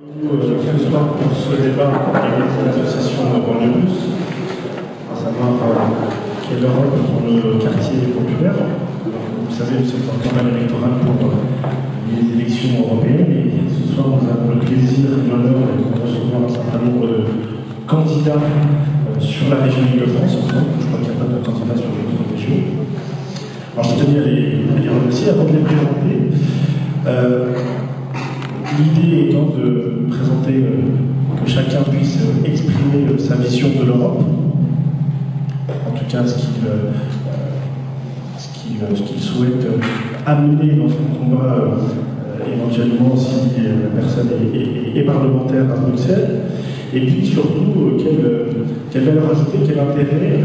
Nous, euh, ce soir, pour ce débat avec l'association Banlieue Plus, à savoir euh, quelle Europe pour le quartier populaire. Vous savez, sommes en campagne électorale pour euh, les élections européennes et ce soir, nous avons le plaisir et l'honneur de recevoir un certain nombre de candidats euh, sur la région. En France, je crois qu'il n'y a pas de candidats sur les autres régions. Alors, je tenais à les, remercier avant de les présenter. Euh, L'idée étant de présenter euh, que chacun puisse euh, exprimer euh, sa vision de l'Europe, en tout cas ce qu'il souhaite amener dans son combat, éventuellement si la personne est, parlementaire à Bruxelles, et puis surtout quelle, valeur ajoutée, quel intérêt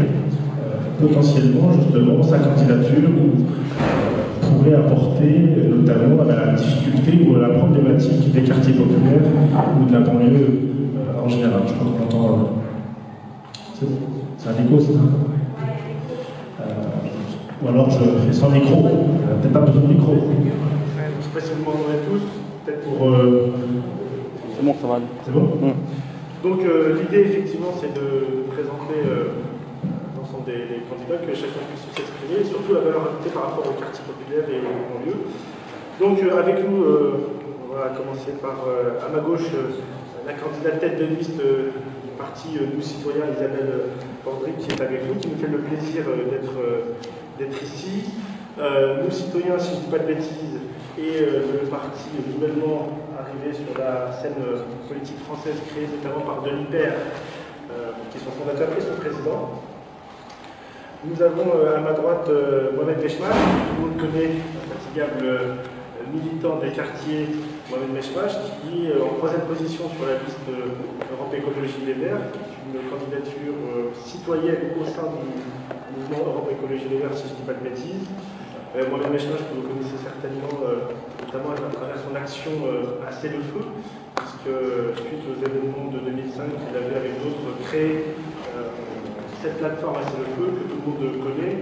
potentiellement justement sa candidature pourrait apporter euh, notamment à la difficulté ou à la problématique des quartiers populaires ou de la banlieue euh, en général. Je crois qu'on entend. euh, c'est bon C'est un écho, ça? Euh, Ou alors je fais sans micro. Peut-être pas besoin de micro. Je ne sais pas si vous m'entendez tous. Peut-être pour. euh, C'est bon, ça va. C'est bon? Mm. Donc euh, l'idée effectivement c'est de présenter euh, des, candidats, que chacun puisse s'exprimer, et surtout la valeur ajoutée par rapport aux quartiers populaires et aux banlieues. Donc euh, avec nous, euh, on va commencer par euh, à ma gauche la candidate tête de liste du parti Nous Citoyens, Isabelle Bordry, qui est avec nous, qui nous fait le plaisir d'être ici. Nous Citoyens, si je ne dis pas de bêtises, et le parti nouvellement arrivé sur la scène politique française créé notamment par Denis Père, qui est son fondateur et son président. Nous avons euh, à ma droite euh, Mohamed Meshmach, tout le monde connaît, infatigable euh, militant des quartiers Mohamed Meshmach, qui est en troisième position sur la liste Europe Écologie Les Verts, qui est une candidature citoyenne au sein du mouvement Europe Écologie Les Verts, si je ne dis pas de bêtises. Mohamed Meshmach, que vous connaissez certainement, notamment à travers son action C'est le feu, puisque suite aux événements de 2005, il avait avec d'autres créé cette plateforme C'est le feu, que tout le monde connaît,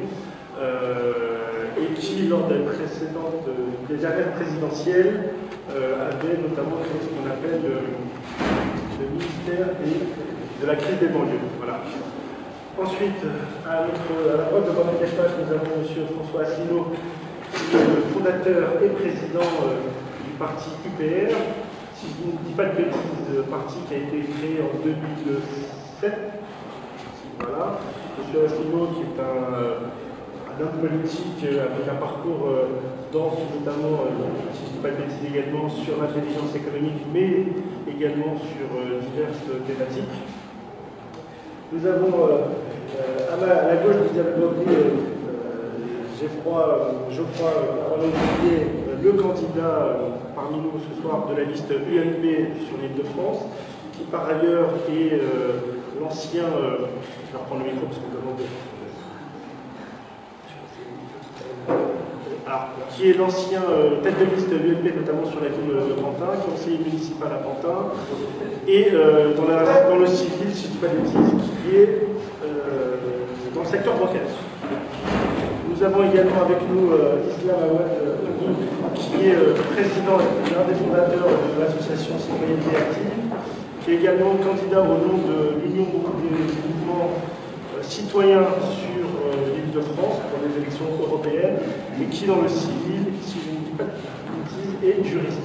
euh, et qui, lors des précédentes, des dernières présidentielles, euh, avait notamment créé ce qu'on appelle le, ministère des- de la crise des banlieues. Voilà. Ensuite, à, notre, à la droite de Espace, nous avons M. François Asselineau, qui est le fondateur et président euh, du parti UPR. Si je ne dis pas de bêtises, parti qui a été créé en 2007. Voilà. M. Asselineau, qui est un, homme politique euh, avec un parcours euh, dense, notamment, euh, si je ne dis pas de bêtises également, sur l'intelligence économique, mais également sur diverses thématiques. Nous avons à, la gauche euh, euh, Geoffroy, Geoffroy le candidat parmi nous ce soir de la liste UNP sur l'île de France, qui par ailleurs est l'ancien. euh, je vais reprendre le micro parce avons des- alors, qui est l'ancien euh, tête de liste UNP, notamment sur la ville de Pantin, conseiller municipal à Pantin, et euh, dans, la- dans le civil, si je ne dis pas de bêtises, qui est euh, dans le secteur bancaire. Nous avons également avec nous euh, Islam Awad, euh, qui est euh, président et l'un des fondateurs de l'association Citoyenneté Active, qui est également candidat au nom de l'Union des mouvements euh, citoyens sur euh, l'île de France pour les élections européennes, et qui dans le civil, si je ne dis pas de est juriste.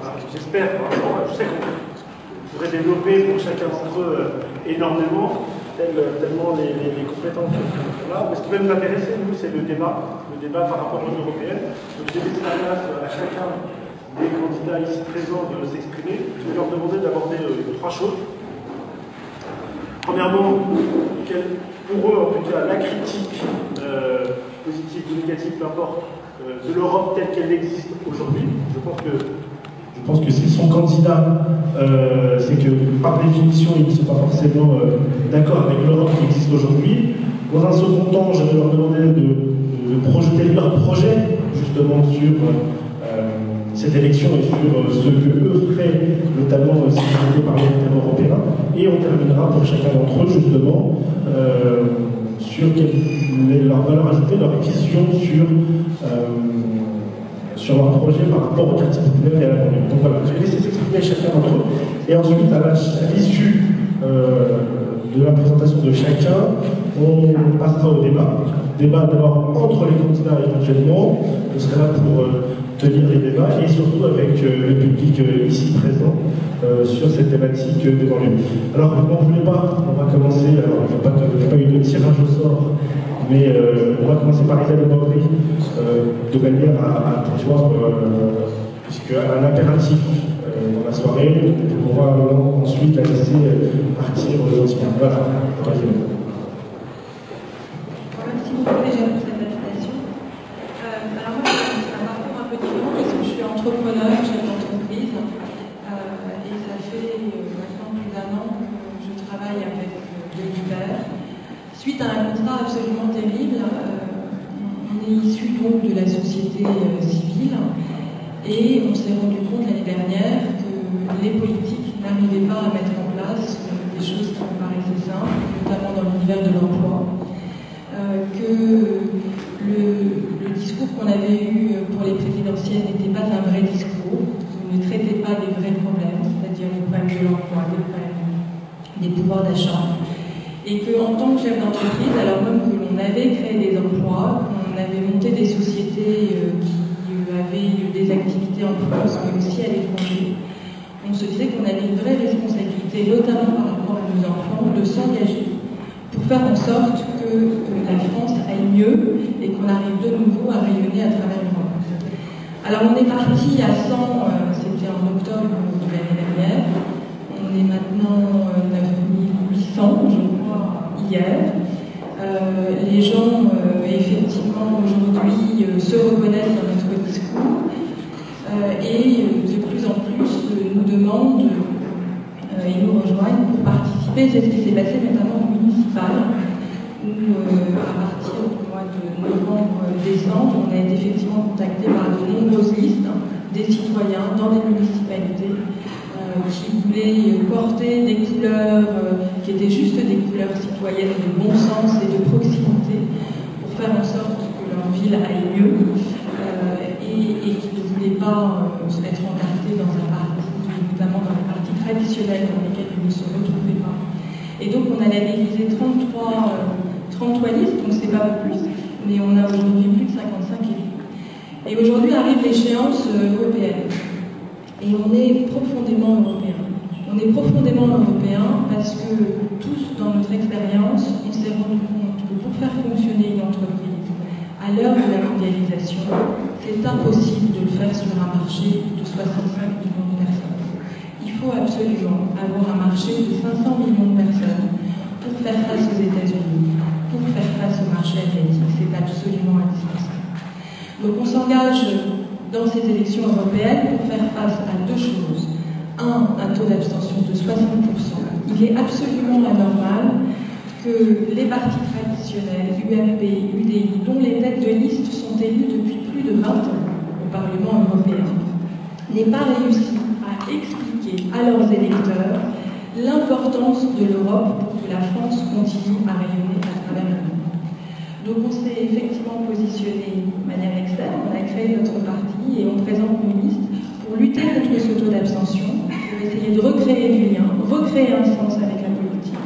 Alors, J'espère, vraiment, je sais qu'on pourrait développer pour chacun d'entre eux euh, énormément, tel- tellement les, les- les compétences sont là. Mais ce qui va nous intéresser, nous, c'est le débat, le débat par rapport aux européennes. Donc j'ai laissé la place à chacun des candidats ici présents de s'exprimer. Je vais leur demander d'aborder euh, trois choses. Premièrement, pour eux, en tout cas, la critique euh, positive ou négative, peu importe, euh, de l'Europe telle qu'elle existe aujourd'hui. Je pense que, je pense que c'est son candidat, euh, c'est que par définition, ils ne sont pas forcément d'accord avec l'Europe qui existe aujourd'hui. Dans un second temps, je vais leur demander de, de projeter leur projet justement sur cette élection et sur ce que eux feraient, notamment si ils étaient parlementaires européens. Et on terminera pour chacun d'entre eux justement sur quelle est leur valeur ajoutée, leur vision sur, euh, sur leur projet par rapport au quartier populaire et à la banlieue. Donc voilà, je vais laisser s'exprimer chacun d'entre eux. Et ensuite, à l'issue euh, de la présentation de chacun, on passera au débat. Débat d'abord entre les candidats éventuellement. On sera là pour euh, tenir les débats et surtout avec le public ici présent sur cette thématique de banlieue. Alors, ne m'en voulez pas, on va commencer. Alors, il n'y a, pas eu de tirage au sort mais euh, on va commencer par les Bobry, euh, de manière à, à pouvoir, euh, puisque un impératif euh, dans la soirée, pour pouvoir ensuite la laisser partir gentiment. Voilà. Merci beaucoup déjà pour cette invitation. alors moi, c'est un parcours un peu différent parce que je suis entrepreneur, chef d'entreprise, et ça fait maintenant plus d'un an que je travaille avec de l'hiver Suite à un constat absolument terrible, euh, on est issu donc de la société euh, civile et on s'est rendu compte l'année dernière que les politiques n'arrivaient pas à mettre en place euh, des choses qui me paraissaient simples, notamment dans l'univers de l'emploi, que le, discours qu'on avait eu pour les présidentielles n'était pas un vrai discours, ne traitait pas des vrais problèmes, c'est-à-dire les problèmes de l'emploi, les problèmes des pouvoirs d'achat et qu'en tant que chef d'entreprise, alors même que l'on avait créé des emplois, qu'on avait monté des sociétés euh, qui euh, avaient des activités en France, mais aussi à l'étranger, on se disait qu'on avait une vraie responsabilité, notamment par rapport à nos enfants, de s'engager pour faire en sorte que la France aille mieux et qu'on arrive de nouveau à rayonner à travers le monde. Alors on est parti à 100, euh, c'était en octobre de l'année dernière, on est maintenant 9800, je Euh, les gens, euh, effectivement, aujourd'hui, euh, se reconnaissent dans notre discours et de plus en plus nous demandent et nous rejoignent pour participer. C'est ce qui s'est passé notamment au municipal, où à partir du mois de novembre-décembre, on a été effectivement contacté par de nombreuses listes des citoyens dans des municipalités qui voulaient porter des couleurs qui étaient juste des couleurs citoyennes de bon sens et de proximité pour faire en sorte que leur ville aille mieux euh, et, qui ne voulaient pas euh, être encartés dans un parti, notamment dans les partis traditionnels dans lesquels ils ne se retrouvaient pas. Et donc on a labellisé 33, 33 listes, donc c'est pas plus, mais on a aujourd'hui plus de 55 élus. Et aujourd'hui arrive l'échéance euh, européenne. Et on est profondément européen. On est profondément européen parce que tous, dans notre expérience, on s'est rendu compte que pour faire fonctionner une entreprise, à l'heure de la mondialisation, c'est impossible de le faire sur un marché de 65 millions de personnes. Il faut absolument avoir un marché de 500 millions de personnes pour faire face aux États-Unis, pour faire face au marché asiatique. C'est absolument indispensable. Donc on s'engage dans ces élections européennes pour faire face à deux choses un, taux d'abstention de 60%. Il est absolument anormal que les partis traditionnels, UMP, UDI, dont les têtes de liste sont élues depuis plus de 20 ans au Parlement européen, n'aient pas réussi à expliquer à leurs électeurs l'importance de l'Europe pour que la France continue à rayonner à travers le. Donc on s'est effectivement positionné de manière externe, on a créé notre parti et on présente une liste pour lutter contre ce taux d'abstention, pour essayer de recréer du lien, recréer un sens avec la politique,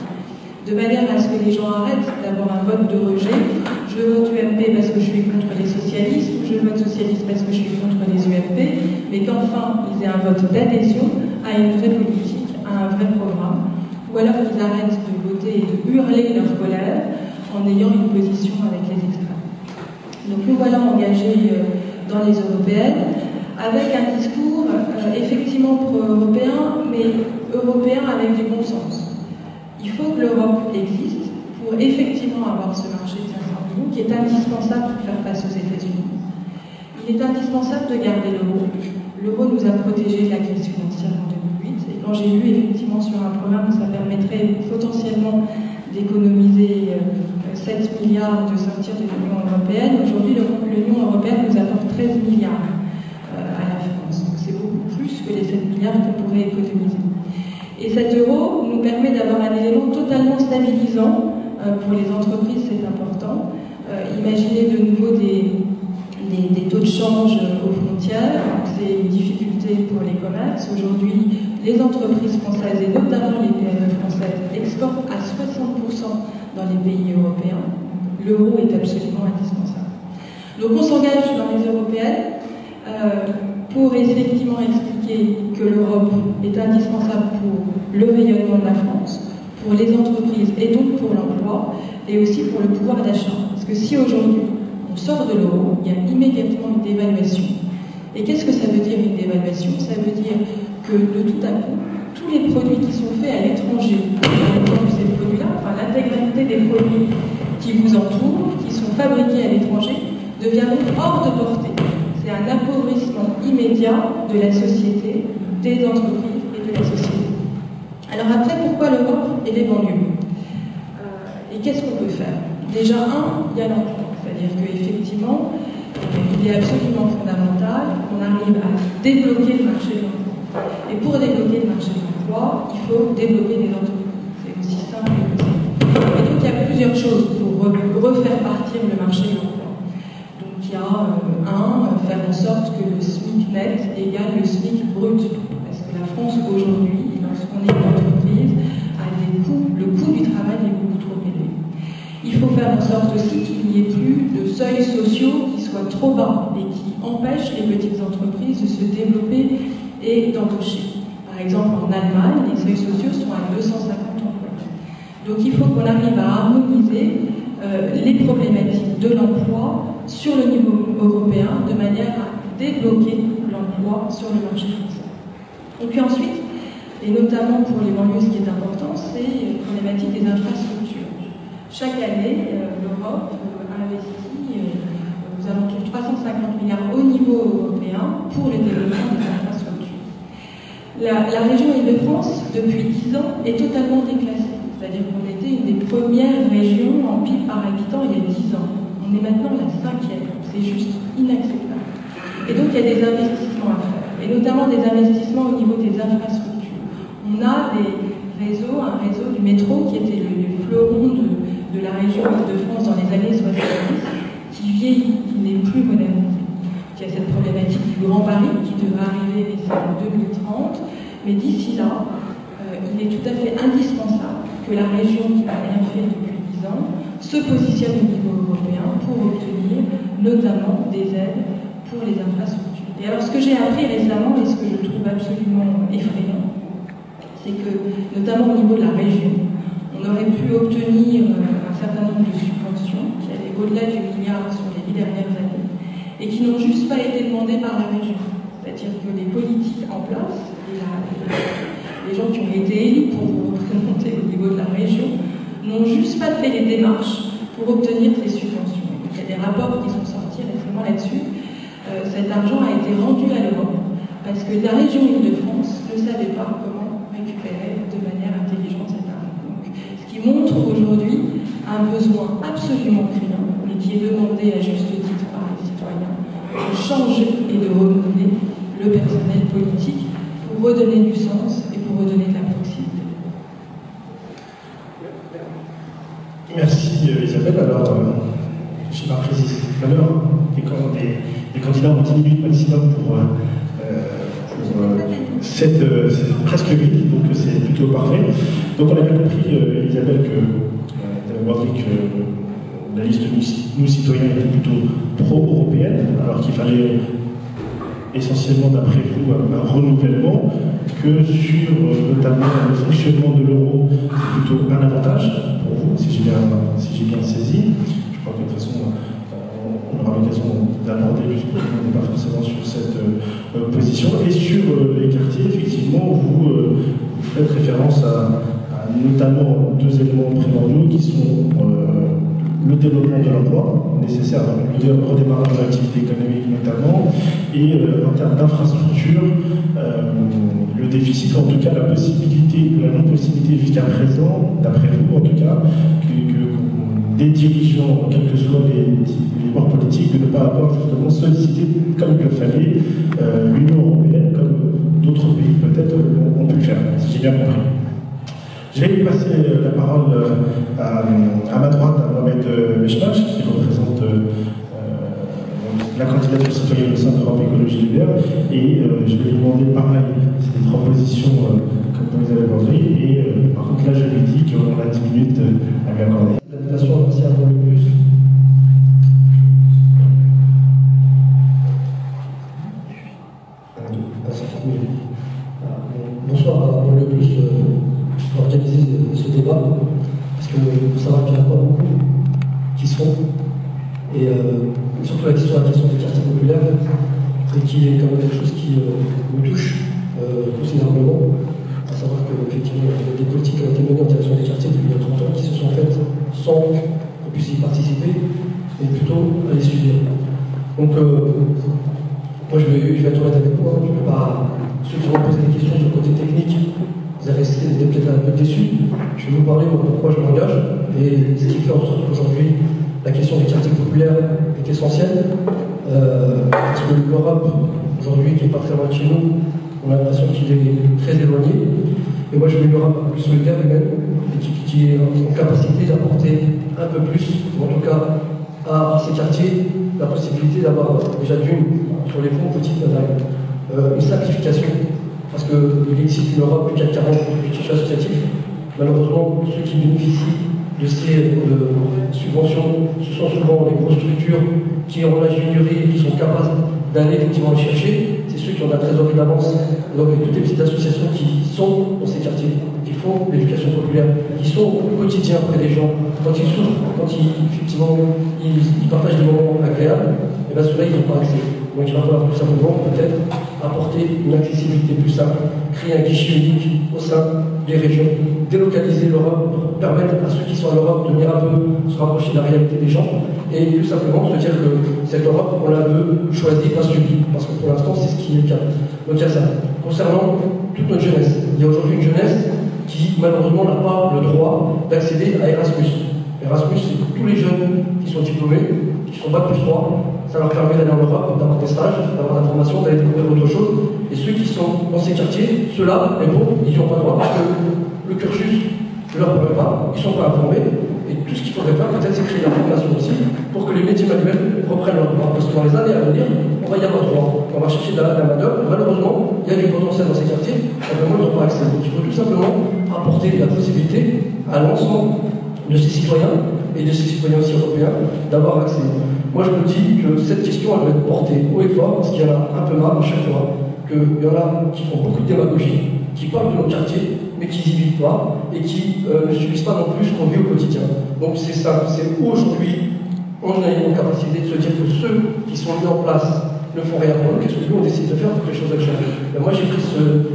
de manière à ce que les gens arrêtent d'avoir un vote de rejet. Je vote UMP parce que je suis contre les socialistes, je vote socialiste parce que je suis contre les UMP, mais qu'enfin ils aient un vote d'adhésion à une vraie politique, à un vrai programme, ou alors qu'ils arrêtent de voter et de hurler leur colère en ayant une position avec les extrêmes. Donc nous voilà engagés euh, dans les européennes avec un discours euh, effectivement pro-européen, mais européen avec du bon sens. Il faut que l'Europe existe pour effectivement avoir ce marché de 500 millions qui est indispensable pour faire face aux États-Unis. Il est indispensable de garder l'euro. l'euro nous a protégés de la crise financière en 2008. Et quand j'ai lu effectivement sur un programme où ça permettrait potentiellement d'économiser 7 euh, milliards de sortir de l'Union européenne, aujourd'hui l'Union européenne nous apporte 13 milliards à la France. Donc c'est beaucoup plus que les 7 milliards qu'on pourrait économiser. Et cet euro nous permet d'avoir un élément totalement stabilisant. Euh, pour les entreprises, c'est important. imaginez de nouveau des, des, taux de change aux frontières, c'est une difficulté pour les commerces. Aujourd'hui, les entreprises françaises, et notamment les PME françaises, exportent à 60% dans les pays européens. L'euro est absolument indispensable. Donc on s'engage dans les européennes euh, pour effectivement expliquer que l'Europe est indispensable pour le rayonnement de la France, pour les entreprises et donc pour l'emploi, et aussi pour le pouvoir d'achat. Parce que si aujourd'hui on sort de l'euro, il y a immédiatement une dévaluation. Et qu'est-ce que ça veut dire une dévaluation? Ça veut dire que de tout à coup, tous les produits qui sont faits à l'étranger, ces produits-là, enfin l'intégralité des produits qui vous entourent, qui sont fabriqués à l'étranger, deviendront hors de portée. C'est un appauvrissement immédiat de la société, des entreprises et de la société. Alors après, pourquoi l'Europe et les banlieues Et qu'est-ce qu'on peut faire? Déjà, un, il y a l'emploi. C'est-à-dire qu'effectivement, il est absolument fondamental qu'on arrive à débloquer le marché de l'emploi. Et pour débloquer le marché de l'emploi, il faut développer des entreprises. C'est aussi simple que ça. Et donc il y a plusieurs choses pour refaire partir le marché de l'emploi. Donc il y a, euh, un, faire en sorte que le SMIC net égale le SMIC brut. Parce que la France aujourd'hui, lorsqu'on est une entreprise, le coût du travail est beaucoup trop élevé. Il faut faire en sorte aussi qu'il n'y ait plus de seuils sociaux qui soient trop bas et qui empêchent les petites entreprises de se développer et d'embaucher. Par exemple, en Allemagne, les seuils sociaux sont à 250 emplois. Donc il faut qu'on arrive à harmoniser euh, les problématiques de l'emploi sur le niveau européen de manière à débloquer l'emploi sur le marché français. Et puis ensuite, et notamment pour les banlieues, ce qui est important, c'est la problématique des infrastructures. Chaque année, euh, l'Europe euh, investit euh, aux alentours de 350 milliards au niveau européen pour le développement des infrastructures. La, région Île-de-France, depuis 10 ans, est totalement déclassée. C'est-à-dire qu'on était une des premières régions en PIB par habitant il y a 10 ans. On est maintenant la cinquième. C'est juste inacceptable. Et donc il y a des investissements à faire, et notamment des investissements au niveau des infrastructures. On a des réseaux, un réseau du métro qui était le, le fleuron de, la région de France dans les années 70 qui vieillit, qui n'est plus modernisé. Il y a cette problématique du Grand Paris qui devrait arriver en 2030, mais d'ici là, euh, il est tout à fait indispensable que la région qui n'a rien fait depuis 10 ans se positionne au niveau pour obtenir notamment des aides pour les infrastructures. Et alors ce que j'ai appris récemment et ce que je trouve absolument effrayant, c'est que notamment au niveau de la région, on aurait pu obtenir euh, un certain nombre de subventions qui allaient au-delà du milliard sur les dix dernières années et qui n'ont juste pas été demandées par la région. C'est-à-dire que les politiques en place, les gens qui ont été élus pour représenter au niveau de la région, n'ont juste pas fait les démarches pour obtenir ces subventions. Rapports qui sont sortis récemment là-dessus. Euh, cet argent a été rendu à l'Europe parce que la région Île-de-France ne savait pas comment récupérer de manière intelligente cet argent montre aujourd'hui un besoin absolument criant, mais qui est demandé à juste titre par les citoyens, de changer et de renouveler le personnel politique pour redonner du sens et pour redonner de la proximité. Merci Isabelle. Alors, euh, pas précisé tout à l'heure, les, candidats ont 10 minutes maximum pour, euh, pour cette, presque vite, donc c'est plutôt parfait. Donc on a bien compris, euh, Isabelle, que euh, la liste de nous, citoyens était plutôt pro-européenne, alors qu'il fallait essentiellement, d'après vous, un, renouvellement, que sur euh, notamment le fonctionnement de l'euro, plutôt un avantage pour vous, si j'ai bien, si bien saisi. Je crois que de toute façon, on aura l'occasion d'aborder, on n'est pas forcément sur cette position. Et sur les quartiers, effectivement, vous, vous faites référence à, notamment deux éléments primordiaux qui sont euh, le développement de l'emploi, nécessaires dans le redémarrage de l'activité économique notamment, et euh, en termes d'infrastructure, euh, le déficit, en tout cas la possibilité, la non-possibilité jusqu'à présent, d'après vous en tout cas, que, des dirigeants, quels que soient les, les bords politiques, de ne pas avoir justement sollicité comme il le fallait l'Union européenne, comme d'autres pays peut-être ont pu le faire, si j'ai bien compris. Je vais passer la parole à, ma droite à Mohamed Meshmach, qui représente la candidature citoyenne au sein de l'Europe Écologie Libère. Et je vais lui demander pareil, c'est des propositions comme vous avez aujourd'hui. Et par contre, là, je lui dis qu'on a 10 minutes à lui accorder. L'invitation, merci à vous le plus. Bonsoir à le plus organiser ce débat, parce que ça va qu'il n'y en a pas beaucoup qui se font. Et euh, surtout la question, la question des quartiers populaires, et qui est quand même quelque chose qui euh, me touche euh, considérablement, à savoir qu'effectivement, il y a des politiques qui ont été menées en direction des quartiers depuis 30 ans qui se sont faites sans qu'on puisse y participer, mais plutôt à les suivre. Donc, moi je vais, je vais être honnête avec vous, hein. je ne vais pas. Ceux qui vont poser des questions sur le côté technique, vous avez été peut-être un peu déçus. Pourquoi je m'engage et ce qui fait en sorte qu'aujourd'hui, la question des quartiers populaires est essentielle. Euh, parce que l'Europe, aujourd'hui, qui n'est pas très loin de chez nous, on a l'impression qu'il est très éloigné. Et moi, je veux une Europe plus solidaire humaine et qui, qui est en capacité d'apporter un peu plus, en tout cas à ces quartiers, la possibilité d'avoir déjà d'une sur les fonds petites euh, une simplification parce qu'il existe une Europe du CAC 40 du tissu associatif. Malheureusement, ceux qui bénéficient de ces euh, subventions, ce sont souvent les grosses structures qui ont l'ingénierie et qui sont capables d'aller effectivement les chercher. C'est ceux qui ont la trésorerie d'avance. Donc, toutes les petites associations qui sont dans ces quartiers, qui font l'éducation populaire, qui sont au quotidien près des gens, quand ils souffrent, quand ils, effectivement, ils, partagent des moments agréables, et bien ceux-là, ils n'ont pas accès. Donc il va falloir tout simplement peut-être apporter une accessibilité plus simple, créer un guichet unique au sein des régions, délocaliser l'Europe pour permettre à ceux qui sont en Europe de venir un peu se rapprocher de la réalité des gens et tout simplement se dire que cette Europe, on la veut choisie, pas subie, parce que pour l'instant, c'est ce qui est le cas. Donc il y a ça. Concernant toute notre jeunesse, il y a aujourd'hui une jeunesse qui malheureusement n'a pas le droit d'accéder à Erasmus. Erasmus, c'est pour tous les jeunes qui sont diplômés, qui sont pas plus 3, ça leur permet d'aller en Europe, d'avoir des stages, d'avoir des formations, d'aller découvrir autre chose. Et ceux qui sont dans ces quartiers, ceux-là, mais bon, ils n'y ont pas droit parce que le cursus ne leur permet pas, ils ne sont pas informés. Et tout ce qu'il faudrait faire, peut-être, c'est créer la formation aussi pour que les métiers manuels reprennent leur droit. Parce que dans les années à venir, on va y avoir droit. On va chercher de la, main. Malheureusement, il y a du potentiel dans ces quartiers, simplement, ils n'ont pas accès. Donc il faut tout simplement apporter la possibilité à l'ensemble de ces citoyens et de ces citoyens aussi européens d'avoir accès. Moi, je me dis que cette question, elle doit être portée haut et fort, parce qu'il y en a un peu marre à chaque fois, qu'il y en a qui font beaucoup de démagogie, qui parlent de notre quartier, mais qui n'y vivent pas, et qui euh, ne subissent pas non plus ce qu'on vit au quotidien. Donc c'est ça, c'est aujourd'hui, on a une capacité de se dire que ceux qui sont mis en place ne font rien pour nous, qu'est-ce que nous on décide de faire pour que les choses changent Moi j'ai pris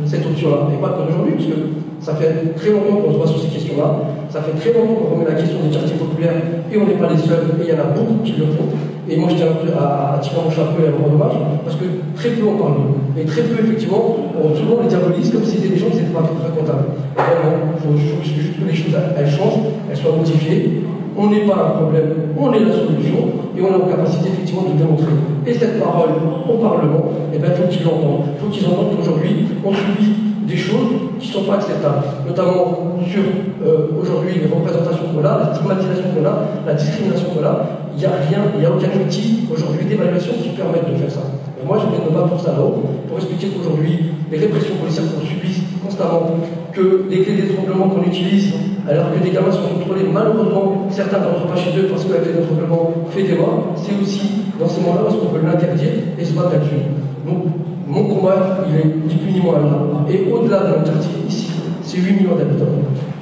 cette option-là, et pas aujourd'hui, parce que ça fait très longtemps qu'on se voit sur ces questions-là, très longtemps qu'on remet la question des quartiers populaires, et on n'est pas les seuls, et il y en a beaucoup qui le font. Et moi, je tiens à, tirer mon chapeau et à mon hommage, parce que très peu on parle. Et très peu, effectivement, on, souvent les diabolise comme si c'était des gens qui n'étaient pas très comptables. Vraiment, il faut, juste que les choses elles changent, elles soient modifiées. On n'est pas un problème, on est la solution, et on a la capacité, effectivement, de démontrer. Et cette parole au Parlement, eh ben, faut qu'ils l'entendent. Il faut qu'ils entendent qu'aujourd'hui, on subit des choses qui ne sont pas acceptables, notamment sur euh, aujourd'hui les représentations qu'on a, la stigmatisation qu'on a, la discrimination qu'on a. Il n'y a rien, il n'y a aucun outil aujourd'hui d'évaluation qui permette de faire ça. Moi, je viens de pas pour ça là-haut, pour expliquer qu'aujourd'hui, les répressions policières qu'on subit constamment, que les clés d'étranglement qu'on utilise, alors que des gamins sont contrôlés, malheureusement, certains n'entrent pas chez eux parce que la clé d'étranglement fait des morts, c'est aussi dans ces moments-là parce qu'on peut l'interdire et se battre là-dessus. Donc, mon combat, il est ni plus ni moins là. Et au-delà de notre quartier, ici, c'est 8 millions d'habitants.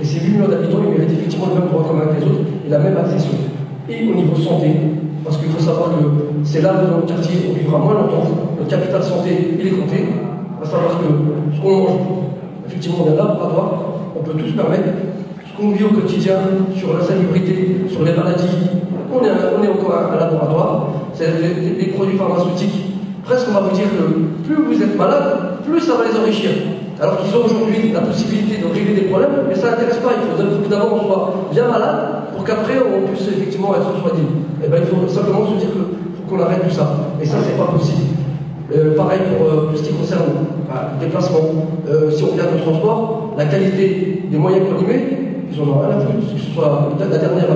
Et ces 8 millions d'habitants, ils méritent effectivement le même droit commun que les autres et la même accession. Et au niveau santé, parce qu'il faut savoir que c'est là dans notre quartier, on vivra moins longtemps, notre capital santé, il est compté, à savoir que ce qu'on mange, effectivement, on est là pour avoir, on peut tous permettre, ce qu'on vit au quotidien, sur la salubrité, sur les maladies, on est, on est encore un, laboratoire, c'est des, produits pharmaceutiques. Presque, on va vous dire que plus vous êtes malade, plus ça va les enrichir. Alors qu'ils ont aujourd'hui la possibilité de régler des problèmes, mais ça n'intéresse pas. Il faut d'abord qu'on soit bien malade pour qu'après on puisse effectivement être soigné. Et eh bien, il faut simplement se dire qu'il faut qu'on arrête tout ça. Et ça, c'est pas possible. Euh, pareil pour euh, tout ce qui concerne bah, le déplacement. Euh, si on regarde le transport, la qualité des moyens qu'on y met, ils rien à foutre, que ce soit la dernière,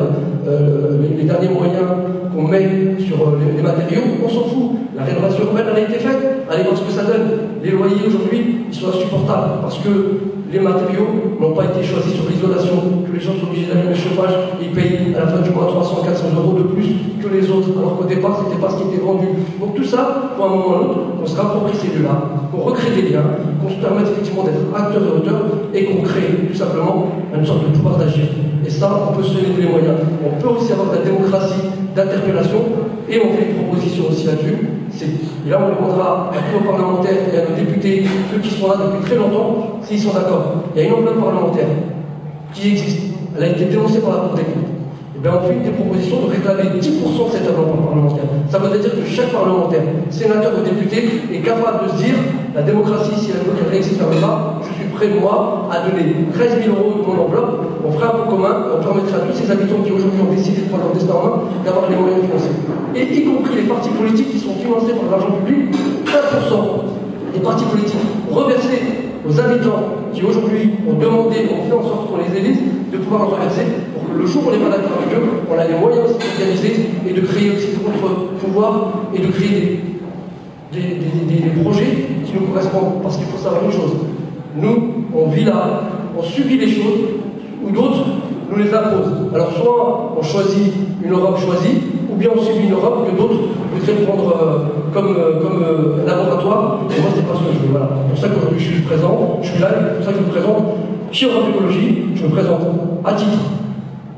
les, derniers moyens qu'on met sur les, matériaux, on s'en fout. La rénovation urbaine, elle a été faite, allez voir ce que ça donne. Les loyers aujourd'hui, ils sont insupportables parce que les matériaux n'ont pas été choisis sur l'isolation, que les gens sont obligés d'allumer le chauffage, ils payent à la fin du mois 300, 400 euros de plus que les autres, alors qu'au départ, ce n'était pas ce qui était vendu. Donc tout ça, pour un moment ou un on se rapproprie ces lieux-là, qu'on recrée des liens, qu'on se permette effectivement d'être acteur et auteur, et qu'on crée tout simplement une sorte de pouvoir d'agir. Et ça, on peut se donner les moyens. On peut aussi avoir de la démocratie d'interpellation, et on fait des propositions aussi là-dessus. Et là, on demandera à tous nos parlementaires et à nos députés, ceux qui sont là depuis très longtemps, s'ils sont d'accord. Il y a une enveloppe parlementaire qui existe. Elle a été dénoncée par la Cour des comptes. Et bien, on fait des propositions de réclamer 10% de cette enveloppe parlementaire. Ça veut dire que chaque parlementaire, sénateur ou député, est capable de se dire la démocratie, si elle, elle existe là, je suis prêt, moi, à donner 13 000 euros de mon enveloppe. On fera un peu commun, on permettra à tous ces habitants qui aujourd'hui ont décidé de prendre leur destin en main d'avoir les moyens financiers. Et y compris les partis politiques qui sont financés par l'argent public, 1% des partis politiques reversés aux habitants qui aujourd'hui ont demandé, ont fait en sorte qu'on les élise, de pouvoir leur reverser le jour où on n'est pas d'accord avec eux, on a les moyens aussi d'organiser et de créer aussi des contre-pouvoirs et de créer des, projets qui nous correspondent. Parce qu'il faut savoir une chose, nous, on vit là, on subit les choses, ou d'autres nous les imposent. Alors soit on choisit une Europe choisie, ou bien on subit une Europe que d'autres voudraient prendre euh, comme, euh, comme euh, laboratoire. Et moi, c'est pas ce que je veux. Voilà. C'est pour ça qu'aujourd'hui, je suis présent, je suis là, c'est pour ça que je me présente. Qui aura l'écologie Je me présente à titre,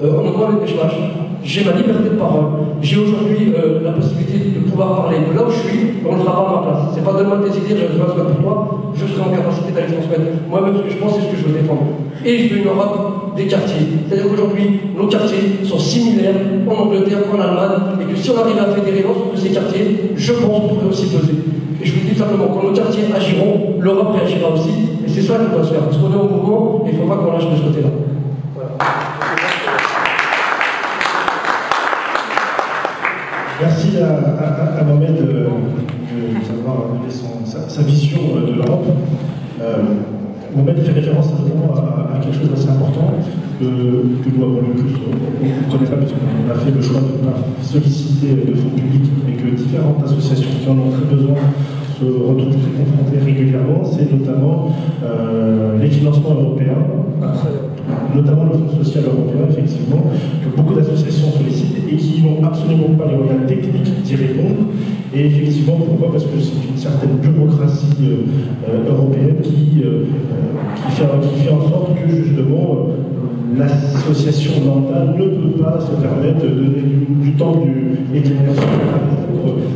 en droit de pêchage. J'ai ma liberté de parole. J'ai aujourd'hui la possibilité de pouvoir parler de là où je suis, on ne fera pas à ma place. C'est pas donne-moi tes idées, je vais pour toi, je serai en capacité d'aller transmettre. Moi-même, ce que je pense, c'est ce que je veux défendre. Et je veux une Europe des quartiers. C'est-à-dire qu'aujourd'hui, nos quartiers sont similaires en Angleterre, en Allemagne, et que si on arrive à fédérer l'ensemble de ces quartiers, je pense qu'on pourrait aussi peser. Et je vous dis simplement, quand nos quartiers agiront, l'Europe réagira aussi, et c'est ça qu'il doit se faire. Parce qu'on est au mouvement, et il ne faut pas qu'on lâche de ce côté-là. Merci à, à, Mohamed de, nous avoir donné sa, vision de l'Europe. Euh, Mohamed fait référence notamment à, quelque chose d'assez important que, nous avons le plus. On ne connaît pas parce qu'on a fait le choix de ne pas solliciter de fonds publics, mais que différentes associations qui en ont très besoin se retrouvent confrontées régulièrement. C'est notamment euh, les financements européens, notamment le Fonds social européen, effectivement, que beaucoup d'associations sollicitent et qui n'ont absolument pas les moyens techniques d'y répondre. Et effectivement, pourquoi? Parce que c'est une certaine bureaucratie euh, euh, européenne qui, euh, qui, fait, en sorte que justement l'association lambda ne peut pas se permettre de donner du, temps du, et de l'énergie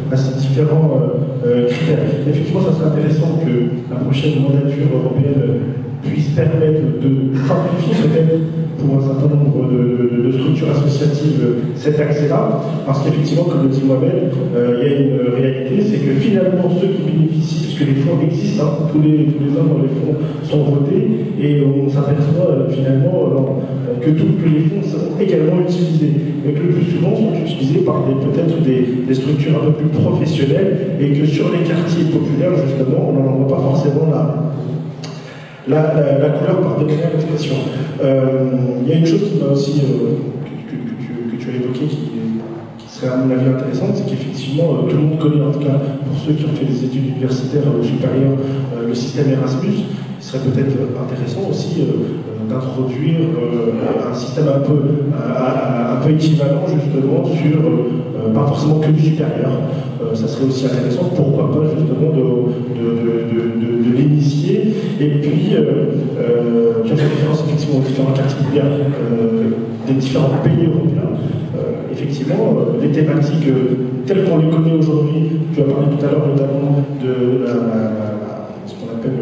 à ces différents critères. Effectivement, ça serait intéressant que la prochaine mandature européenne puisse permettre de simplifier peut-être pour un certain nombre de, structures associatives cet accès-là, parce qu'effectivement, comme le dit Mohamed, euh, il y a une réalité, c'est que finalement ceux qui bénéficient, puisque les fonds existent, hein, tous, les, tous les ans les fonds sont votés, et on s'aperçoit euh, finalement euh, que, tous les fonds sont également utilisés, mais que le plus souvent sont utilisés par peut-être des, des, structures un peu plus professionnelles, et que sur les quartiers populaires, justement, on n'en voit pas forcément la, la, couleur par des l'expression. Euh, il y a une chose qui m'a aussi, euh, que, tu as évoqué qui, serait à mon avis intéressante, c'est qu'effectivement, euh, tout le monde connaît, en tout cas pour ceux qui ont fait des études universitaires supérieures, le système Erasmus. Il serait peut-être intéressant aussi d'introduire un système un peu, un, peu équivalent justement sur, pas forcément que du supérieur. ça serait aussi intéressant, pourquoi pas justement de, l'initier et puis, euh, euh, fait référence effectivement aux différents quartiers euh, des différents pays européens. Euh, effectivement, les thématiques telles qu'on les connaît aujourd'hui, tu as parlé tout à l'heure notamment de ce qu'on appelle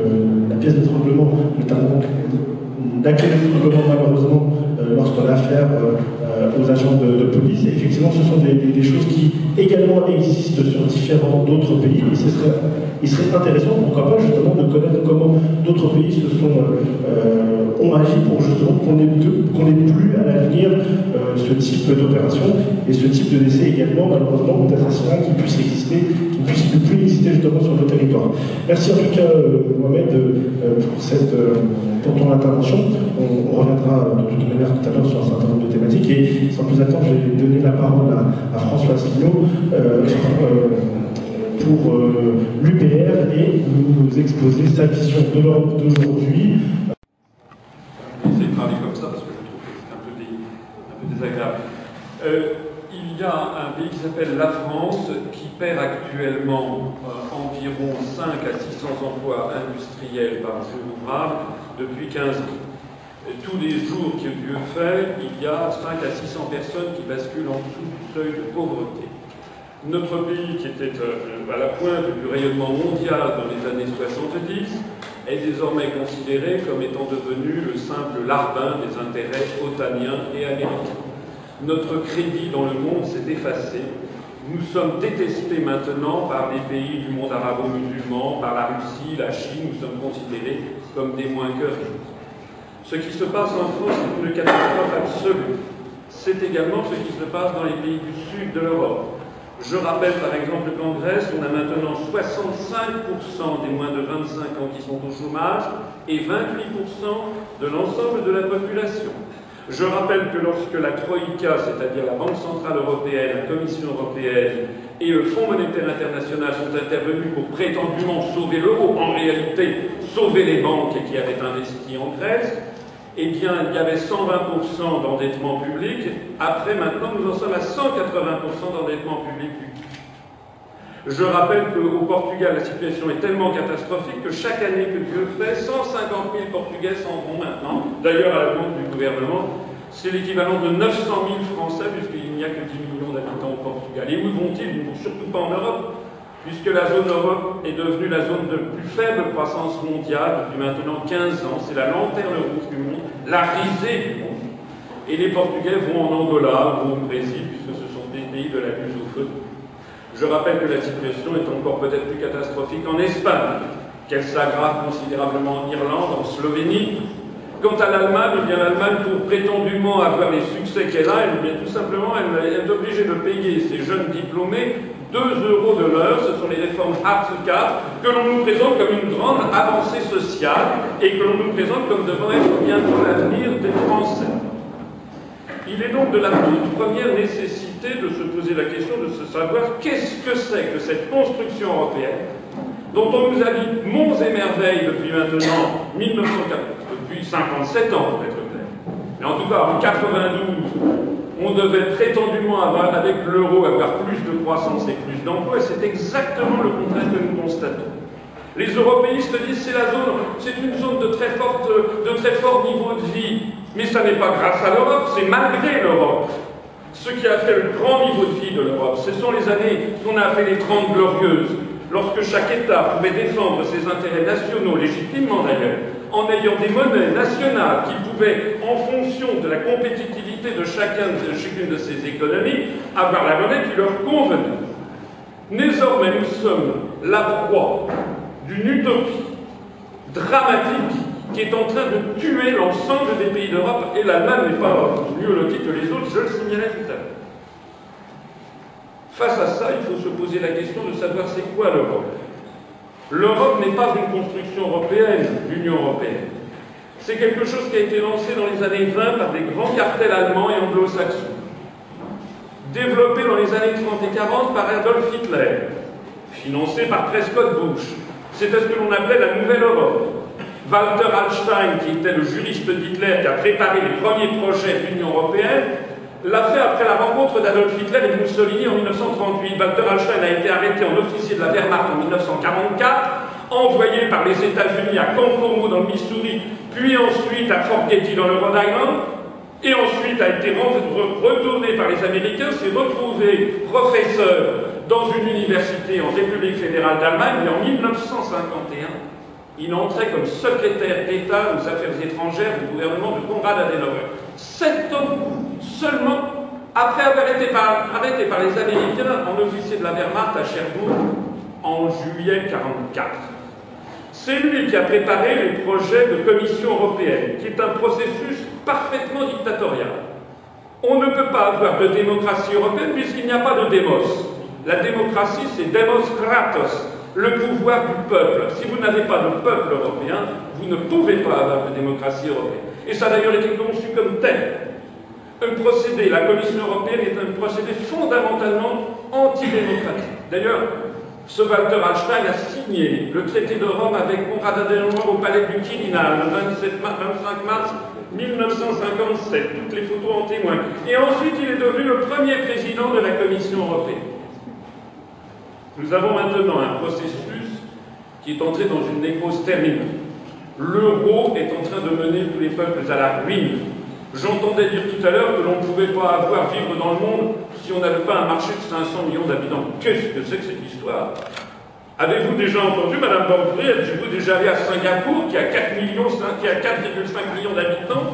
la pièce d'étranglement, notamment d'accueil d'étranglement malheureusement lorsqu'on a affaire aux agents de, police. Effectivement, ce sont des, choses qui également existent sur différents d'autres pays. Et ce serait, il serait intéressant, pourquoi pas, justement, de connaître comment d'autres pays se sont, ont agi pour justement qu'on ait, qu plus à l'avenir ce type d'opération et ce type de décès également, malheureusement, d'assassinats qui puissent exister, qui puissent ne plus exister justement sur nos territoires. Merci en tout cas, Mohamed, pour, cette, pour ton intervention. On, reviendra de toute manière tout à l'heure sur un certain nombre. Et sans plus attendre, je vais donner la parole à, François Asselineau euh, euh, pour euh, l'UPR et nous exposer sa vision de l'Europe d'aujourd'hui. Essayer de parler comme ça parce que je trouve que c'est un peu, désagréable. il y a un pays qui s'appelle la France qui perd actuellement environ 5 à 600 emplois industriels par jour ouvrable depuis 15 ans tous les jours que Dieu fait, il y a 5 à 600 personnes qui basculent en dessous du seuil de pauvreté. Notre pays, qui était euh, à la pointe du rayonnement mondial dans les années 70, est désormais considéré comme étant devenu le simple larbin des intérêts otaniens et américains. Notre crédit dans le monde s'est effacé. Nous sommes détestés maintenant par les pays du monde arabo-musulman, par la Russie, la Chine, nous sommes considérés comme des moins que ce qui se passe en France est une catastrophe absolue. C'est également ce qui se passe dans les pays du sud de l'Europe. Je rappelle par exemple qu'en Grèce, on a maintenant 65% des moins de 25 ans qui sont au chômage et 28% de l'ensemble de la population. Je rappelle que lorsque la Troïka, c'est-à-dire la Banque Centrale Européenne, la Commission Européenne et le Fonds monétaire international sont intervenus pour prétendument sauver l'euro, en réalité sauver les banques qui avaient investi en Grèce, eh bien, il y avait 120% d'endettement public. Après, maintenant, nous en sommes à 180% d'endettement public. Je rappelle qu'au Portugal, la situation est tellement catastrophique que chaque année que Dieu fait, 150 000 Portugais s'en vont maintenant. D'ailleurs, à la demande du gouvernement, c'est l'équivalent de 900 000 Français, puisqu'il n'y a que 10 millions d'habitants au Portugal. Et où vont-ils? Ils ne surtout pas en Europe puisque la zone Europe est devenue la zone de plus faible croissance mondiale depuis maintenant 15 ans. C'est la lanterne rouge du monde, la risée. Et les Portugais vont en Angola, vont au Brésil, puisque ce sont des pays de la lutte au. Je rappelle que la situation est encore peut-être plus catastrophique en Espagne, qu'elle s'aggrave considérablement en Irlande, en Slovénie. Quant à l'Allemagne, eh bien l'Allemagne, pour prétendument avoir les succès qu'elle a, eh bien, tout simplement, elle est obligée de payer ses jeunes diplômés 2 euros de l'heure, ce sont les réformes Hartz IV, que l'on nous présente comme une grande avancée sociale et que l'on nous présente comme devant être bientôt l'avenir des Français. Il est donc de la toute première nécessité de se poser la question de se savoir qu'est-ce que c'est que cette construction européenne dont on nous a dit monts et merveilles depuis maintenant 1940, depuis 57 ans, peut être clair. Mais en tout cas, en 92, on devait prétendument avoir, avec l'euro, avoir plus de croissance et plus d'emplois, et c'est exactement le contraire que nous constatons. Les européistes disent c'est la zone, c'est une zone de très, fort niveau de vie, mais ça n'est pas grâce à l'Europe, c'est malgré l'Europe. Ce qui a fait le grand niveau de vie de l'Europe, ce sont les années qu'on a appelées les Trente Glorieuses, lorsque chaque État pouvait défendre ses intérêts nationaux, légitimement d'ailleurs, en ayant des monnaies nationales qui pouvaient, en fonction de la compétitivité de, chacun, de chacune de ces économies, avoir la monnaie qui leur convenait. Désormais, nous sommes la proie d'une utopie dramatique qui est en train de tuer l'ensemble des pays d'Europe, et l'Allemagne n'est pas mieux lotie que les autres, je le signalais tout à l'heure. Face à ça, il faut se poser la question de savoir c'est quoi l'Europe. L'Europe n'est pas une construction européenne, l'Union européenne. C'est quelque chose qui a été lancé dans les années 20 par des grands cartels allemands et anglo-saxons, développé dans les années 30 et 40 par Adolf Hitler, financé par Prescott Bush. C'était ce que l'on appelait la Nouvelle Europe. Walter Hallstein, qui était le juriste d'Hitler, qui a préparé les premiers projets de l'Union européenne, l'a fait après la rencontre d'Adolf Hitler et de Mussolini en 1938. Walter Hallstein a été arrêté en officier de la Wehrmacht en 1944, envoyé par les États-Unis à Camp dans le Missouri, puis ensuite à Fort Getty dans le Rhode Island, et ensuite a été retourné par les Américains, s'est retrouvé professeur dans une université en République fédérale d'Allemagne, en 1951, il entrait comme secrétaire d'État aux affaires étrangères du gouvernement de Konrad Adenauer. Cet homme seulement après avoir été arrêté par les Américains en officier de la Wehrmacht à Cherbourg en juillet 1944. C'est lui qui a préparé les projets de Commission européenne, qui est un processus parfaitement dictatorial. On ne peut pas avoir de démocratie européenne puisqu'il n'y a pas de démos. La démocratie, c'est demos kratos, le pouvoir du peuple. Si vous n'avez pas de peuple européen, vous ne pouvez pas avoir de démocratie européenne. Et ça a d'ailleurs été conçu comme tel. Un procédé, la Commission européenne est un procédé fondamentalement antidémocratique. D'ailleurs, ce Walter Einstein a signé le traité de Rome avec Konrad Adenauer au palais du Quirinal le 27 25 mars 1957. Toutes les photos en témoignent. Et ensuite, il est devenu le premier président de la Commission européenne. Nous avons maintenant un processus qui est entré dans une nécrose terminale. L'euro est en train de mener tous les peuples à la ruine. J'entendais dire tout à l'heure que l'on ne pouvait pas avoir vivre dans le monde si on n'avait pas un marché de 500 millions d'habitants. Qu'est-ce que c'est que cette histoire? Avez-vous déjà entendu, Madame Borderie, êtes-vous déjà allé à Singapour, qui a 4 millions, 4,5 millions d'habitants,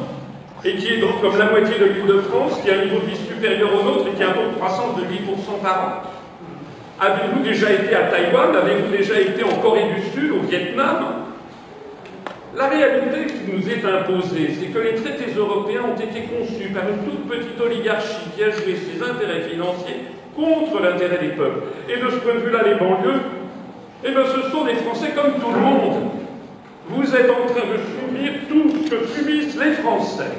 et qui est donc comme la moitié de l'île de France, qui a un niveau de vie supérieur au nôtre et qui a un taux de croissance de 8% par an? Avez-vous déjà été à Taïwan? Avez-vous déjà été en Corée du Sud, au Vietnam? La réalité qui nous est imposée, c'est que les traités européens ont été conçus par une toute petite oligarchie qui a joué ses intérêts financiers contre l'intérêt des peuples. Et de ce point de vue-là, les banlieues, eh bien, ce sont des Français comme tout le monde. Vous êtes en train de subir tout ce que subissent les Français.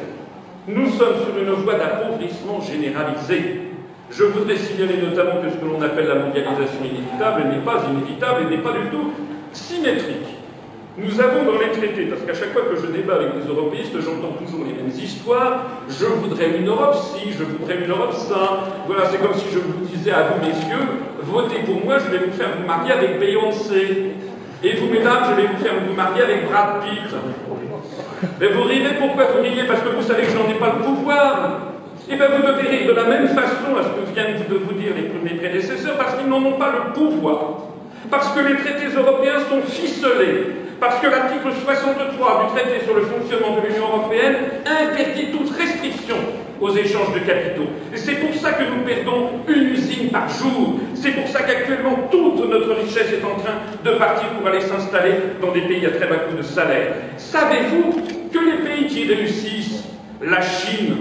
Nous sommes sur une voie d'appauvrissement généralisé. Je voudrais signaler notamment que ce que l'on appelle la mondialisation inévitable n'est pas inévitable et n'est pas du tout symétrique. Nous avons dans les traités, parce qu'à chaque fois que je débat avec des européistes, j'entends toujours les mêmes histoires. Je voudrais une Europe si, je voudrais une Europe ça. Voilà, c'est comme si je vous disais à vous, messieurs, votez pour moi, je vais vous faire vous marier avec Beyoncé. Et vous, mesdames, je vais vous faire vous marier avec Brad Pitt. Mais vous rirez, pourquoi vous riez? Parce que vous savez que je n'en ai pas le pouvoir. Eh bien vous devez de la même façon à ce que viennent de vous dire les, mes prédécesseurs, parce qu'ils n'en ont pas le pouvoir. Parce que les traités européens sont ficelés. Parce que l'article 63 du traité sur le fonctionnement de l'Union européenne interdit toute restriction aux échanges de capitaux. C'est pour ça que nous perdons une usine par jour. C'est pour ça qu'actuellement toute notre richesse est en train de partir pour aller s'installer dans des pays à très bas coût de salaire. Savez-vous que les pays qui réussissent, la Chine,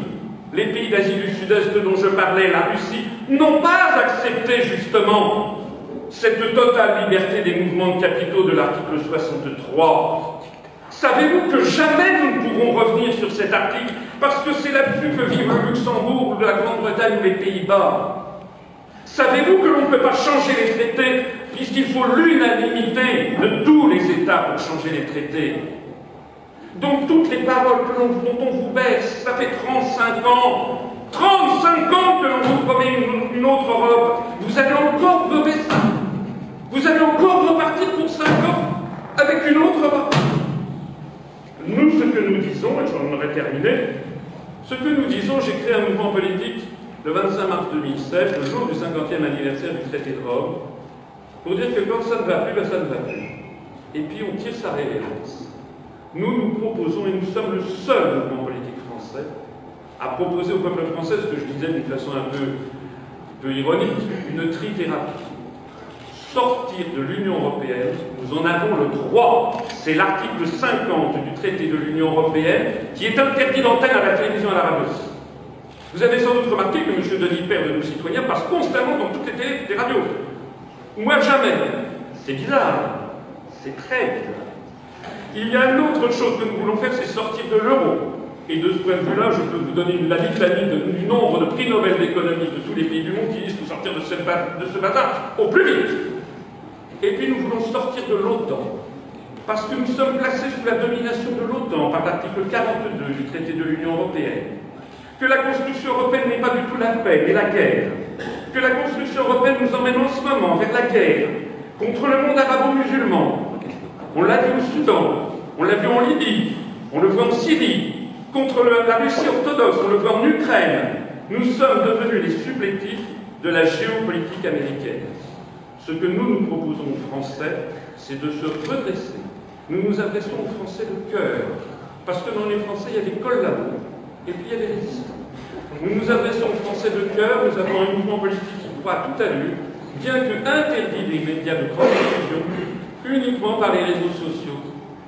les pays d'Asie du Sud-Est dont je parlais, la Russie, n'ont pas accepté justement cette totale liberté des mouvements de capitaux de l'article 63. Savez-vous que jamais nous ne pourrons revenir sur cet article parce que c'est là-dessus que vivent le Luxembourg, la Grande-Bretagne ou les Pays-Bas? Savez-vous que l'on ne peut pas changer les traités puisqu'il faut l'unanimité de tous les États pour changer les traités? Donc toutes les paroles dont on vous baisse, ça fait 35 ans, 35 ans que l'on vous promet une, autre Europe, vous allez encore beurrer ça. Vous allez encore repartir pour 5 ans avec une autre Europe. Nous, ce que nous disons, et j'en aurais terminé, ce que nous disons, j'ai créé un mouvement politique le 25 mars 2016, le jour du 50e anniversaire du traité de Rome, pour dire que quand ça ne va plus, ben ça ne va plus. Et puis on tire sa révérence. Nous nous proposons, et nous sommes le seul mouvement politique français, à proposer au peuple français ce que je disais d'une façon un peu, ironique, une trithérapie. Sortir de l'Union européenne, nous en avons le droit. C'est l'article 50 du traité de l'Union européenne qui est interdit d'antenne à la télévision à la radio. Vous avez sans doute remarqué que M. Denis Père de nos citoyens passe constamment dans toutes les télé, les radios. Moi, jamais. C'est bizarre. C'est très bizarre. Il y a une autre chose que nous voulons faire, c'est sortir de l'euro. Et de ce point de vue-là, je peux vous donner la litanie du nombre de prix Nobel d'économie de tous les pays du monde qui disent faut sortir de ce, de ce bazar au plus vite. Et puis nous voulons sortir de l'OTAN. Parce que nous sommes placés sous la domination de l'OTAN par l'article 42 du traité de l'Union européenne. Que la construction européenne n'est pas du tout la paix, mais la guerre. Que la construction européenne nous emmène en ce moment vers la guerre contre le monde arabo-musulman, on l'a vu au Soudan, on l'a vu en Libye, on le voit en Syrie, contre la Russie orthodoxe, on le voit en Ukraine. Nous sommes devenus les supplétifs de la géopolitique américaine. Ce que nous nous proposons aux Français, c'est de se redresser. Nous nous adressons aux Français de cœur, parce que dans les Français, il y a des collabos, et puis il y a des résistants. Nous nous adressons aux Français de cœur, nous avons un mouvement politique qui croit tout à lui, bien que interdit des médias de grande diffusion uniquement par les réseaux sociaux,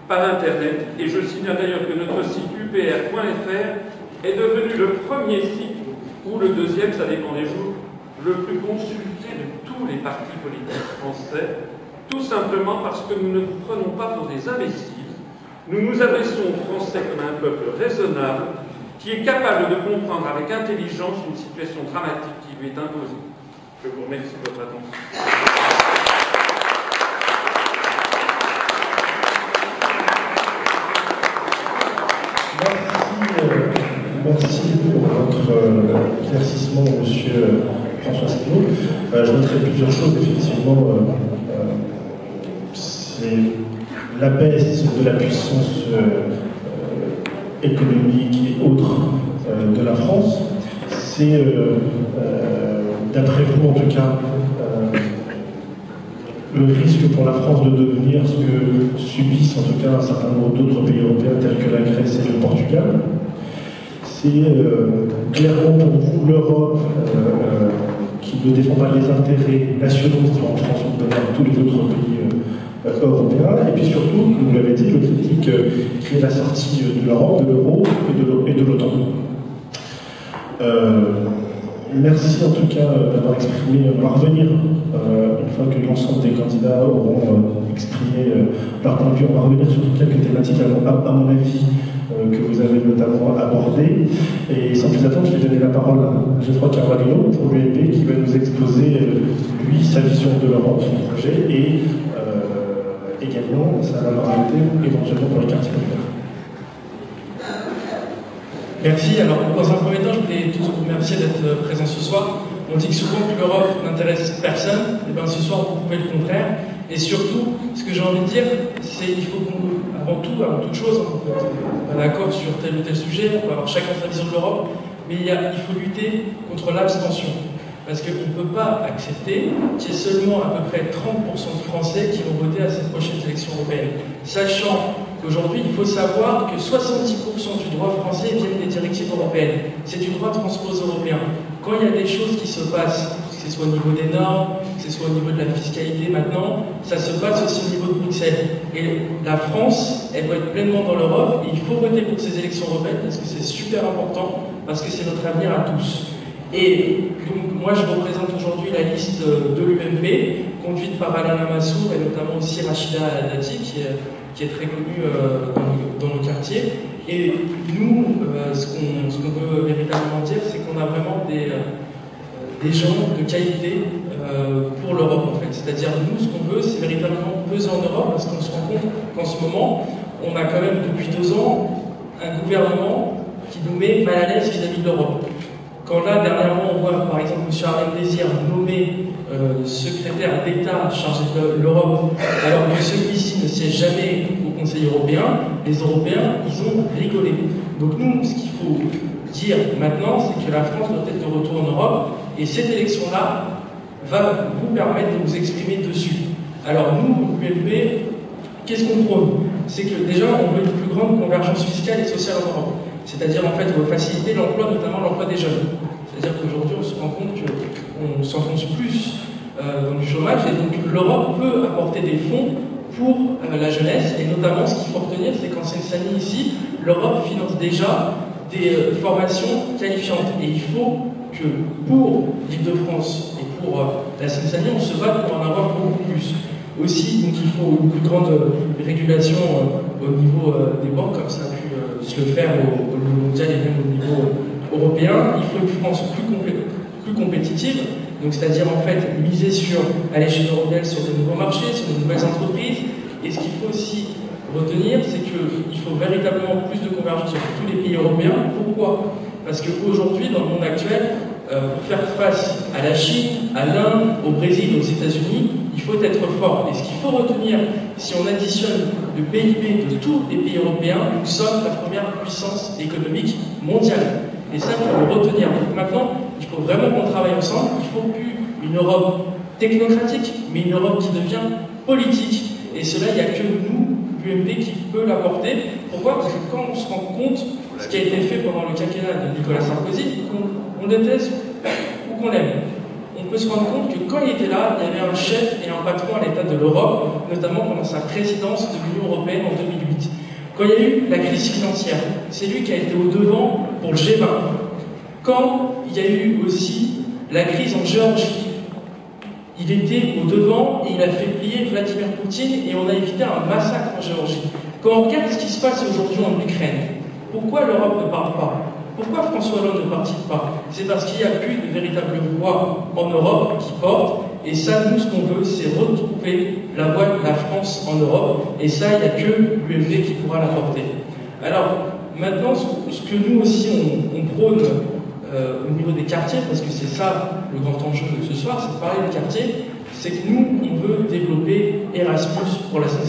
par Internet. Et je signale d'ailleurs que notre site upr.fr est devenu le premier site, ou le deuxième, ça dépend des jours, le plus consulté de tous les partis politiques français, tout simplement parce que nous ne nous prenons pas pour des imbéciles. Nous nous adressons aux Français comme un peuple raisonnable, qui est capable de comprendre avec intelligence une situation dramatique qui lui est imposée. Je vous remercie de votre attention. Merci, pour votre euh, monsieur François Spino. Euh, je noterai plusieurs choses, effectivement. Euh, c'est la baisse de la puissance économique et autres de la France. C'est, d'après vous en tout cas, le risque pour la France de devenir ce que subissent en tout cas un certain nombre d'autres pays européens tels que la Grèce et le Portugal. C'est euh, clairement pour vous l'Europe euh, qui ne défend pas les intérêts nationaux en France ou dans tous les autres pays euh, européens. Et puis surtout, vous l'avez dit, le critique qui est la sortie de l'Europe, de l'euro et de l'OTAN. Merci en tout cas d'avoir exprimé, on une fois que l'ensemble des candidats auront exprimé leur point de vue, on va revenir sur quelques thématiques à, mon avis que vous avez notamment abordées. Et sans plus attendre, je vais donner la parole à Geoffroy Carvalho pour l'UEP qui va nous exposer, lui, sa vision de l'Europe, son projet et également sa valorité éventuellement pour les quartiers populaires. Merci. Alors, dans un premier temps, je voulais tous vous remercier d'être présents ce soir. On dit souvent que l'Europe n'intéresse personne. Et eh bien, ce soir, vous pouvez le contraire. Et surtout, ce que j'ai envie de dire, c'est qu'il faut qu'on, avant tout, avant toute chose, on peut d'accord sur tel ou tel sujet, on peut avoir chacun sa vision de l'Europe, mais il, il faut lutter contre l'abstention. Parce qu'on ne peut pas accepter qu'il y ait seulement à peu près 30% de Français qui vont voter à ces prochaines élections européennes. Sachant qu'aujourd'hui, il faut savoir que 70% du droit français viennent des directives européennes. C'est du droit transposé européen. Quand il y a des choses qui se passent, que ce soit au niveau des normes, que ce soit au niveau de la fiscalité maintenant, ça se passe aussi au niveau de Bruxelles. Et la France, elle doit être pleinement dans l'Europe et il faut voter pour ces élections européennes parce que c'est super important, parce que c'est notre avenir à tous. Et donc, moi, je représente aujourd'hui la liste de l'UMP, conduite par Alain Lamassoure et notamment aussi Rachida Dati, qui est, très connue euh, dans, nos quartiers. Et nous, euh, ce qu'on veut véritablement dire, c'est qu'on a vraiment des, euh, des gens de qualité pour l'Europe, en fait. C'est-à-dire, nous, ce qu'on veut, c'est véritablement peser en Europe, parce qu'on se rend compte qu'en ce moment, on a quand même, depuis deux ans, un gouvernement qui nous met mal à l'aise vis-à-vis de l'Europe. Quand là, dernièrement, on voit par exemple M. Arlène Désir nommé euh, secrétaire d'État chargé de l'Europe, alors que celui-ci ne siège jamais au Conseil européen, les Européens, ils ont rigolé. Donc nous, ce qu'il faut dire maintenant, c'est que la France doit être de retour en Europe, et cette élection-là va vous permettre de vous exprimer dessus. Alors nous, l'UMP, qu'est-ce qu'on prône? C'est que déjà, on veut une plus grande convergence fiscale et sociale en Europe. C'est-à-dire, en fait, faciliter l'emploi, notamment l'emploi des jeunes. C'est-à-dire qu'aujourd'hui, on se rend compte qu'on s'enfonce plus euh, dans le chômage, et donc l'Europe peut apporter des fonds pour euh, la jeunesse, et notamment, ce qu'il faut retenir, c'est qu'en Seine-Saint-Denis, ici, l'Europe finance déjà des euh, formations qualifiantes. Et il faut que pour l'Île-de-France pour la Seine-Saint-Denis, on se batte pour en avoir beaucoup plus. Aussi, donc il faut une plus grande régulation au niveau des banques, comme ça a pu se faire au, niveau mondial et même au niveau européen. Il faut une France plus, compétitive, donc c'est-à-dire en fait miser sur, à l'échelle européenne sur de nouveaux marchés, sur de nouvelles entreprises. Et ce qu'il faut aussi retenir, c'est qu'il faut véritablement plus de convergence sur tous les pays européens. Pourquoi? Parce qu'aujourd'hui, dans le monde actuel, euh, pour faire face à la Chine, à l'Inde, au Brésil, aux États-Unis, il faut être fort. Et ce qu'il faut retenir, si on additionne le PIB de tous les pays européens, nous sommes la première puissance économique mondiale. Et ça, il faut le retenir. Donc maintenant, il faut vraiment qu'on travaille ensemble. Il ne faut plus une Europe technocratique, mais une Europe qui devient politique. Et cela, il n'y a que nous, l'UMP, qui peut l'apporter pour Pourquoi? Parce que quand on se rend compte ce qui a été fait pendant le quinquennat de Nicolas Sarkozy, qu'on déteste ou qu'on aime, on peut se rendre compte que quand il était là, il y avait un chef et un patron à l'état de l'Europe, notamment pendant sa présidence de l'Union européenne en 2008. Quand il y a eu la crise financière, c'est lui qui a été au devant pour le G20. Quand il y a eu aussi la crise en Géorgie, il était au devant et il a fait plier Vladimir Poutine et on a évité un massacre en Géorgie. Quand on regarde ce qui se passe aujourd'hui en Ukraine, pourquoi l'Europe ne parle pas? Pourquoi François Hollande ne participe pas? C'est parce qu'il n'y a plus de véritable voix en Europe qui porte. Et ça, nous, ce qu'on veut, c'est retrouver la voix de la France en Europe. Et ça, il n'y a que l'UMP qui pourra la porter. Alors, maintenant, ce que nous aussi, on, prône euh, au niveau des quartiers, parce que c'est ça le grand enjeu de ce soir, c'est de parler des quartiers, c'est que nous, on veut développer Erasmus pour la seine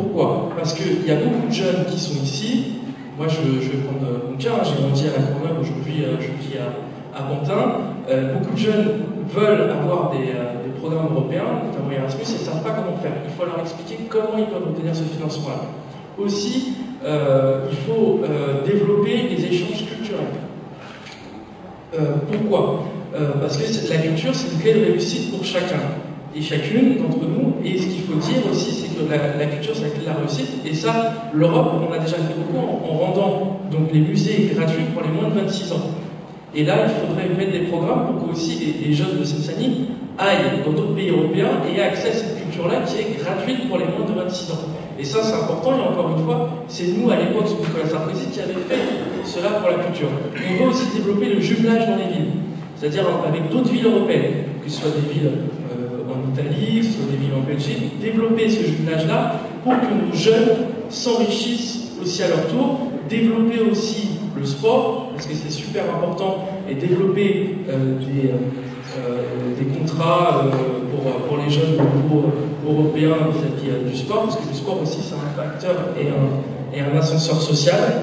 pourquoi? Parce qu'il y a beaucoup de jeunes qui sont ici. Moi, je, vais prendre mon cas. J'ai grandi à la Courneuve, aujourd'hui, euh, je vis à, à Pantin. Euh, beaucoup de jeunes veulent avoir euh, des, programmes européens, notamment Erasmus, et ne savent pas comment faire. Il faut leur expliquer comment ils peuvent obtenir ce financement-là. Aussi, il faut développer les échanges culturels. pourquoi? Parce que la culture, c'est une clé de réussite pour chacun et chacune d'entre nous. Et ce qu'il faut dire aussi, c'est la, culture, c'est la réussite. Et ça, l'Europe, on a déjà fait beaucoup en, rendant donc, les musées gratuits pour les moins de 26 ans. Et là, il faudrait mettre des programmes pour que aussi les, jeunes de Seine-Saint-Denis aillent dans d'autres pays européens et aient accès à cette culture-là qui est gratuite pour les moins de 26 ans. Et ça, c'est important. Et encore une fois, c'est nous, à l'époque, sous Nicolas Sarkozy, qui avait fait cela pour la culture. On veut aussi développer le jumelage dans les villes, c'est-à-dire avec d'autres villes européennes, que ce soit des villes Italie, soit des villes en Belgique, développer ce jumelage-là pour que nos jeunes s'enrichissent aussi à leur tour, développer aussi le sport, parce que c'est super important, et développer euh, des, euh, des, contrats euh, pour, pour, les jeunes au niveau européen vis-à-vis du sport, parce que le sport aussi c'est un facteur et un, et un ascenseur social,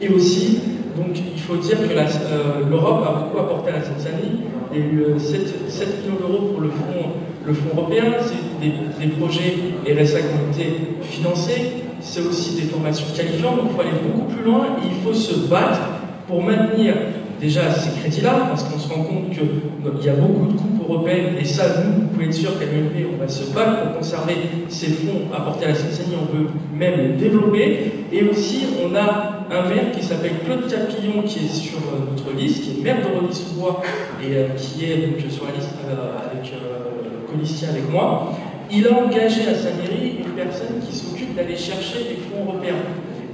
et aussi donc il faut dire que l'Europe a beaucoup apporté à la Tanzanie. Il y a eu 7, 7 millions d'euros pour le fonds le Fonds européen, c'est des, projets RSA été financés, c'est aussi des formations qualifiantes, donc il faut aller beaucoup plus loin et il faut se battre pour maintenir déjà ces crédits-là, parce qu'on se rend compte qu'il y a beaucoup de coupes et ça, nous, vous pouvez être sûr qu'à l'UMP, on va se battre pour conserver ces fonds apportés à la seine on veut même les développer, et aussi, on a un maire qui s'appelle Claude Capillon, qui est sur euh, notre liste, qui est maire de Rony-sous-Bois, et euh, qui est donc sur la liste euh, avec policier avec moi, il a engagé à sa mairie une personne qui s'occupe d'aller chercher des fonds européens.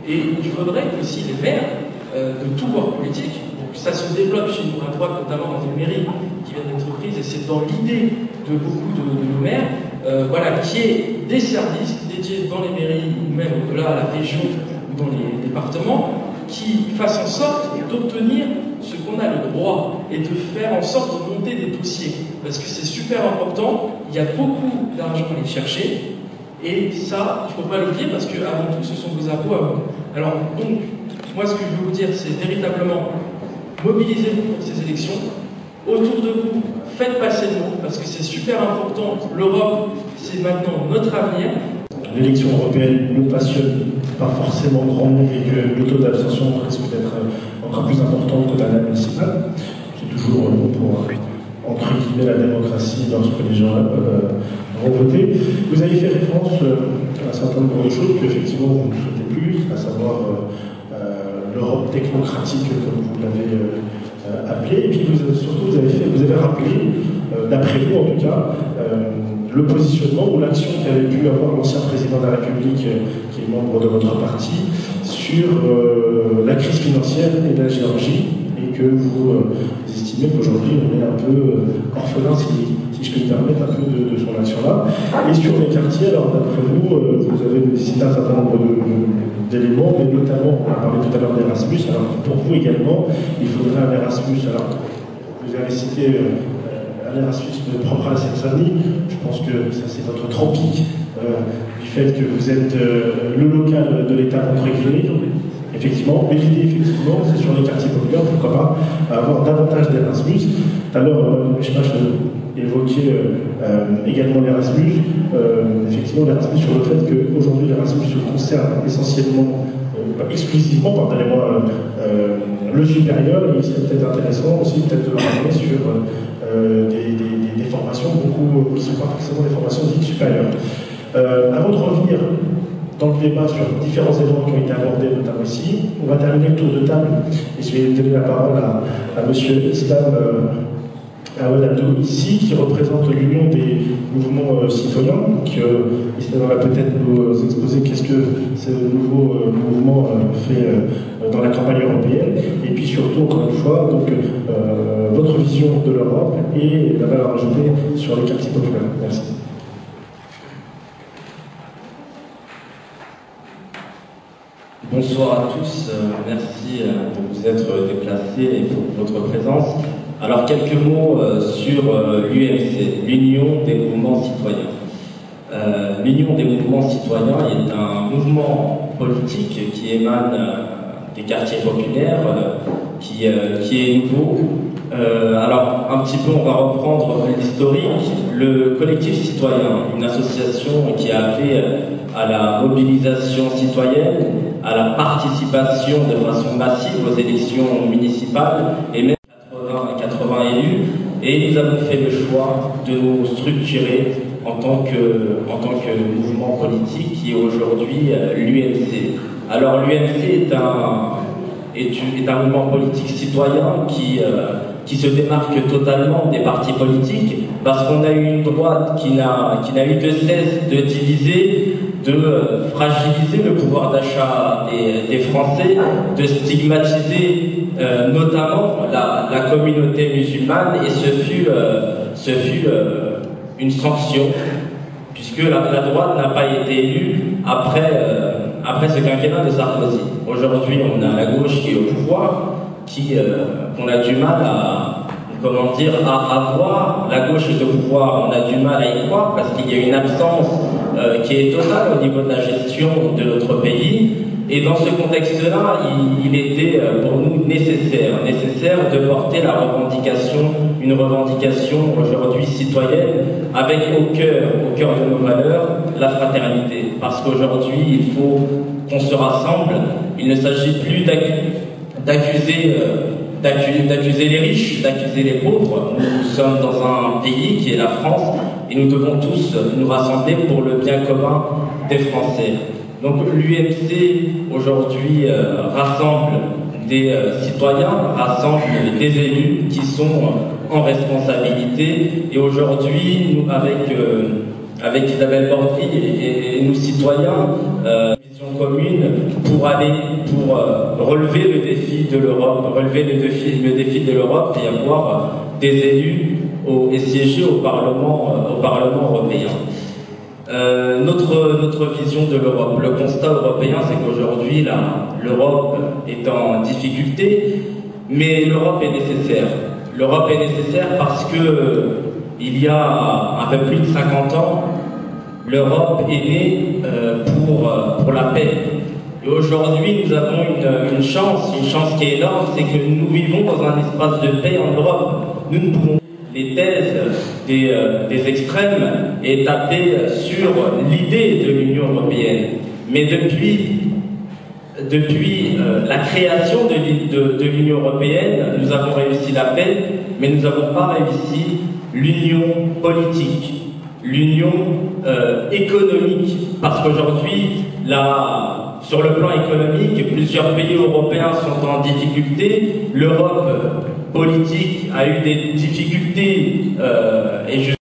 Et il faudrait que aussi les maires euh, de tout bord politique, ça se développe chez nous à droite, notamment dans des mairies qui viennent d'être prises, et c'est dans l'idée de beaucoup de, nos maires, euh, voilà, qui est des services dédiés dans les mairies ou même au-delà à la région ou dans les départements, qui fassent en sorte d'obtenir ce qu'on a le droit et de faire en sorte de monter des dossiers. Parce que c'est super important, il y a beaucoup d'argent à aller chercher, et ça, il ne faut pas l'oublier parce que avant tout, ce sont vos impôts. Alors, donc, moi, ce que je veux vous dire, c'est véritablement mobilisez-vous pour ces élections. Autour de vous, faites passer le mot parce que c'est super important. L'Europe, c'est maintenant notre avenir. L'élection européenne nous passionne pas forcément grand monde et que le taux d'abstention risque d'être encore plus important que dans la municipale. C'est toujours bon pour, entre guillemets, la démocratie lorsque les gens euh, vont voter. Vous avez fait référence euh, à un certain nombre de choses qu'effectivement vous ne souhaitez plus, à savoir euh, l'Europe technocratique, comme vous l'avez appelé. Et puis vous, surtout, vous avez, vous avez rappelé, d'après vous en tout cas, le positionnement ou l'action qu'avait pu avoir l'ancien président de la République, euh, qui est membre de votre parti, sur euh, la crise financière et la Géorgie, et que vous euh, estimez qu'aujourd'hui on est un peu orphelin, si, je peux me permettre, un peu de, son action-là. Et sur les quartiers, alors d'après vous, vous avez cité un certain nombre d'éléments, mais notamment, on a parlé tout à l'heure d'Erasmus, alors pour vous également, il faudrait un Erasmus, alors vous avez cité un Erasmus propre à cette famille. Je pense que ça, c'est votre tropique euh, du fait que vous êtes euh, le local de l'État contre guillemets. Effectivement, mais l'idée, effectivement, c'est sur les quartiers populaires, pourquoi pas, avoir davantage d'Erasmus. Alors, euh, je sais pas, évoqué également l'Erasmus. effectivement, l'Erasmus sur le fait qu'aujourd'hui l'Erasmus se concerne essentiellement exclusivement, pardonnez-moi, le supérieur, il serait peut-être intéressant aussi peut-être de ramener sur des, formations beaucoup, qui ne sont pas forcément des formations dites supérieures. avant de revenir dans le débat sur différents éléments qui ont été abordés, notamment ici. On va terminer le tour de table et je vais donner la parole à, à M. Islam euh, ici, qui représente l'Union des mouvements euh, citoyens. Donc, euh, va peut-être nous exposer qu'est-ce que ce nouveau euh, mouvement fait dans la campagne européenne. Et puis surtout, encore une fois, donc, votre vision de l'Europe et la valeur ajoutée sur les quartiers populaires. Merci. Bonsoir à tous, euh, merci euh, de vous être déplacés et pour votre présence. Alors quelques mots euh, sur l'UMC, l'Union des mouvements citoyens. L'Union des mouvements citoyens est un mouvement politique qui émane des quartiers populaires, qui, qui est nouveau. alors un petit peu, on va reprendre l'historique. Le collectif citoyen, une association qui a appelé à la mobilisation citoyenne, à la participation de façon massive aux élections municipales et même 80, 80 élus. Et nous avons fait le choix de nous structurer en tant que, en tant que mouvement politique qui est aujourd'hui euh, l'UMC. Alors l'UMC est un, est, un mouvement politique citoyen qui, euh, qui se démarque totalement des partis politiques parce qu'on a eu une droite qui n'a eu de cesse de diviser de euh, fragiliser le pouvoir d'achat des, Français, de stigmatiser euh, notamment la, communauté musulmane, et ce fut, euh, ce fut une sanction, puisque la, droite n'a pas été élue après, après ce quinquennat de Sarkozy. Aujourd'hui, on a la gauche qui est au pouvoir, qui, on a du mal à, comment dire, à avoir la gauche est au pouvoir, on a du mal à y croire parce qu'il y a une absence euh, qui est totale au niveau de la gestion de notre pays. Et dans ce contexte-là, il, était euh, pour nous nécessaire, nécessaire de porter la revendication, une revendication aujourd'hui citoyenne, avec au cœur, au cœur de nos valeurs, la fraternité. Parce qu'aujourd'hui, il faut qu'on se rassemble. Il ne s'agit plus d'accuser euh, d'accuser les riches, d'accuser les pauvres. Nous sommes dans un pays qui est la France et nous devons tous nous rassembler pour le bien commun des Français. Donc l'UMC aujourd'hui euh, rassemble des euh, citoyens, rassemble des élus qui sont en responsabilité et aujourd'hui nous avec avec Isabelle Bordry et, nous citoyens vision commune pour aller pour relever le défi de l'Europe, relever le défi, le défi de l'Europe et avoir des élus et siéger au Parlement, euh, au Parlement européen. Euh, notre, notre vision de l'Europe, le constat européen, c'est qu'aujourd'hui, l'Europe est en difficulté, mais l'Europe est nécessaire. L'Europe est nécessaire parce que il y a un peu plus de 50 ans, l'Europe est née euh, pour, pour la paix. Aujourd'hui, nous avons une, chance, une chance qui est énorme, c'est que nous vivons dans un espace de paix en Europe. Nous ne pouvons les thèses des, euh, extrêmes et taper sur l'idée de l'Union européenne. Mais depuis, depuis euh, la création de, l'Union européenne, nous avons réussi la paix, mais nous n'avons pas réussi l'union politique, l'union euh, économique, parce qu'aujourd'hui, sur le plan économique, plusieurs pays européens sont en difficulté. L'Europe politique a eu des difficultés euh, et,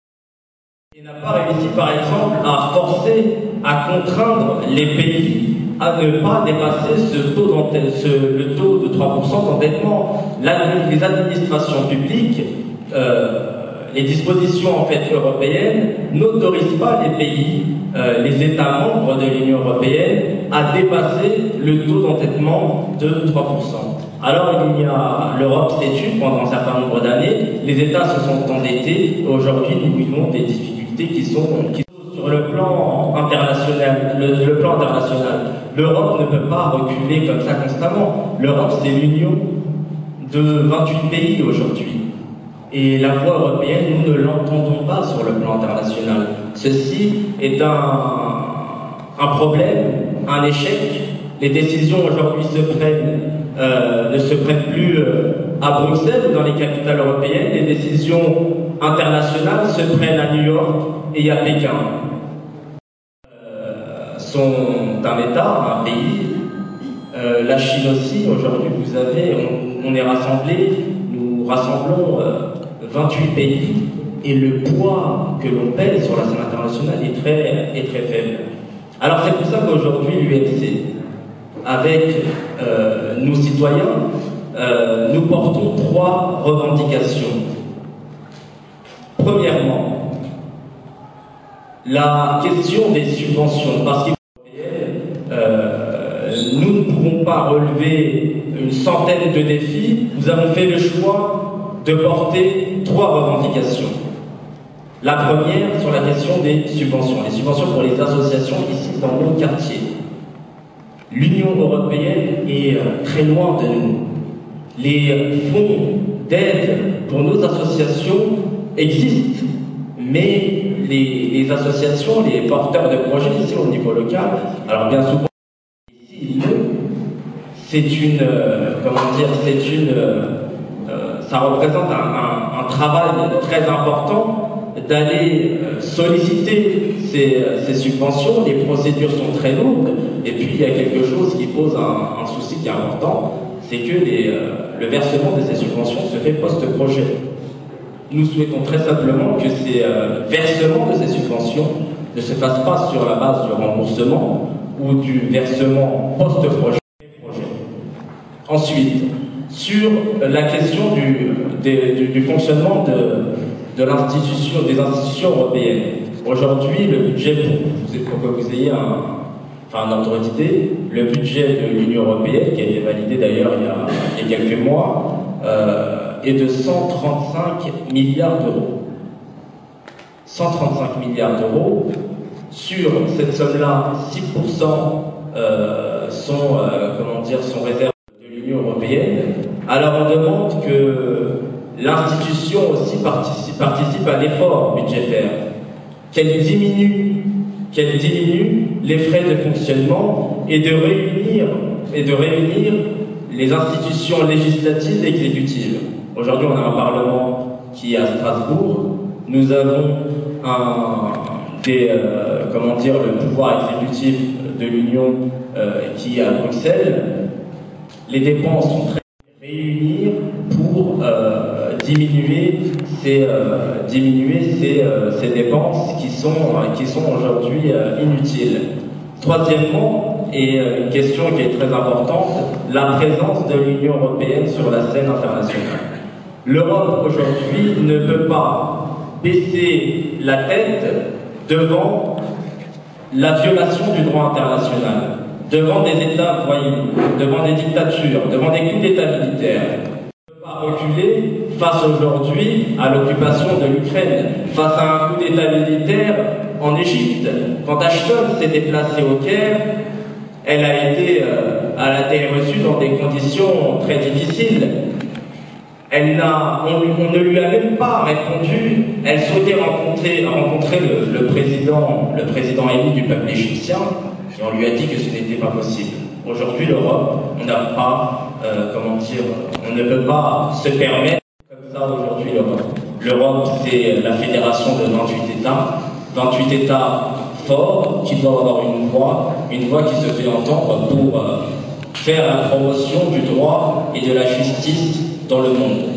n'a pas réussi, par exemple, à forcer, à contraindre les pays à ne pas dépasser ce taux le taux de 3% d'endettement. Les administrations publiques, euh, les dispositions en fait européennes n'autorisent pas les pays, euh, les États membres de l'Union européenne à dépasser le taux d'endettement de 3%. Alors il y a l'Europe s'est tue pendant un certain nombre d'années, les États se sont endettés, et aujourd'hui nous vivons des difficultés qui sont, sur le plan international. Le, plan international, l'Europe ne peut pas reculer comme ça constamment. L'Europe c'est l'union de 28 pays aujourd'hui. Et la voix européenne, nous ne l'entendons pas sur le plan international. Ceci est un, un problème, un échec. Les décisions aujourd'hui se prennent, euh, ne se prennent plus euh, à Bruxelles ou dans les capitales européennes. Les décisions internationales se prennent à New York et à Pékin. Euh, sont un État, un pays. Euh, la Chine aussi, aujourd'hui, vous avez, on, on est rassemblés, nous rassemblons 28 pays et le poids que l'on pèse sur la scène internationale est très, est très faible. Alors c'est pour ça qu'aujourd'hui l'UNC, avec euh, nos citoyens, euh, nous portons trois revendications. Premièrement, la question des subventions, parce qu'il euh, nous ne pouvons pas relever une centaine de défis, nous avons fait le choix de porter trois revendications. La première sur la question des subventions, les subventions pour les associations ici dans nos quartiers. L'Union européenne est euh, très loin de nous. Les fonds d'aide pour nos associations existent, mais les, associations, les porteurs de projets ici au niveau local, alors bien souvent, c'est une, euh, comment dire, c'est une, euh, ça représente un, travail très important d'aller solliciter ces, ces, subventions. Les procédures sont très lourdes. Et puis, il y a quelque chose qui pose un, souci qui est important, c'est que euh, le versement de ces subventions se fait post-projet. Nous souhaitons très simplement que ces euh, versements de ces subventions ne se fassent pas sur la base du remboursement ou du versement post-projet. Ensuite, sur la question du, fonctionnement de, de des institutions européennes. Aujourd'hui, le budget, pour, que vous ayez un, enfin, d'idée, le budget de l'Union européenne, qui a été validé d'ailleurs il, il, y a quelques mois, euh, est de 135 milliards d'euros. 135 milliards d'euros. Sur cette somme-là, 6% euh, sont, euh, comment dire, sont réservés de l'Union européenne. Alors on demande que l'institution aussi participe, à l'effort budgétaire, qu'elle diminue, les frais de fonctionnement et de réunir les institutions législatives et exécutives. Aujourd'hui, on a un parlement qui est à Strasbourg. Nous avons euh, le pouvoir exécutif de l'Union euh, qui est à Bruxelles. Les dépenses sont très diminuer ces, euh, diminuer euh, ces, dépenses qui sont, qui sont aujourd'hui inutiles. Troisièmement, et une question qui est très importante, la présence de l'Union européenne sur la scène internationale. L'Europe aujourd'hui ne peut pas baisser la tête devant la violation du droit international devant des États voyous, devant des dictatures, devant des coups d'État militaires. Ne pas reculer face aujourd'hui à l'occupation de l'Ukraine, face à un coup d'État militaire en Égypte. Quand Ashton s'est déplacé au Caire, elle a été, euh, elle a reçue dans des conditions très difficiles. Elle n'a, on, ne lui a même pas répondu. Elle souhaitait rencontrer, le, président, le président élu du peuple égyptien. Et on lui a dit que ce n'était pas possible. Aujourd'hui, l'Europe, on euh, ne peut pas se permettre aujourd'hui l'Europe. L'Europe, c'est la fédération de 28 États, 28 États forts qui doivent avoir une voix, une voix qui se fait entendre pour euh, faire la promotion du droit et de la justice dans le monde.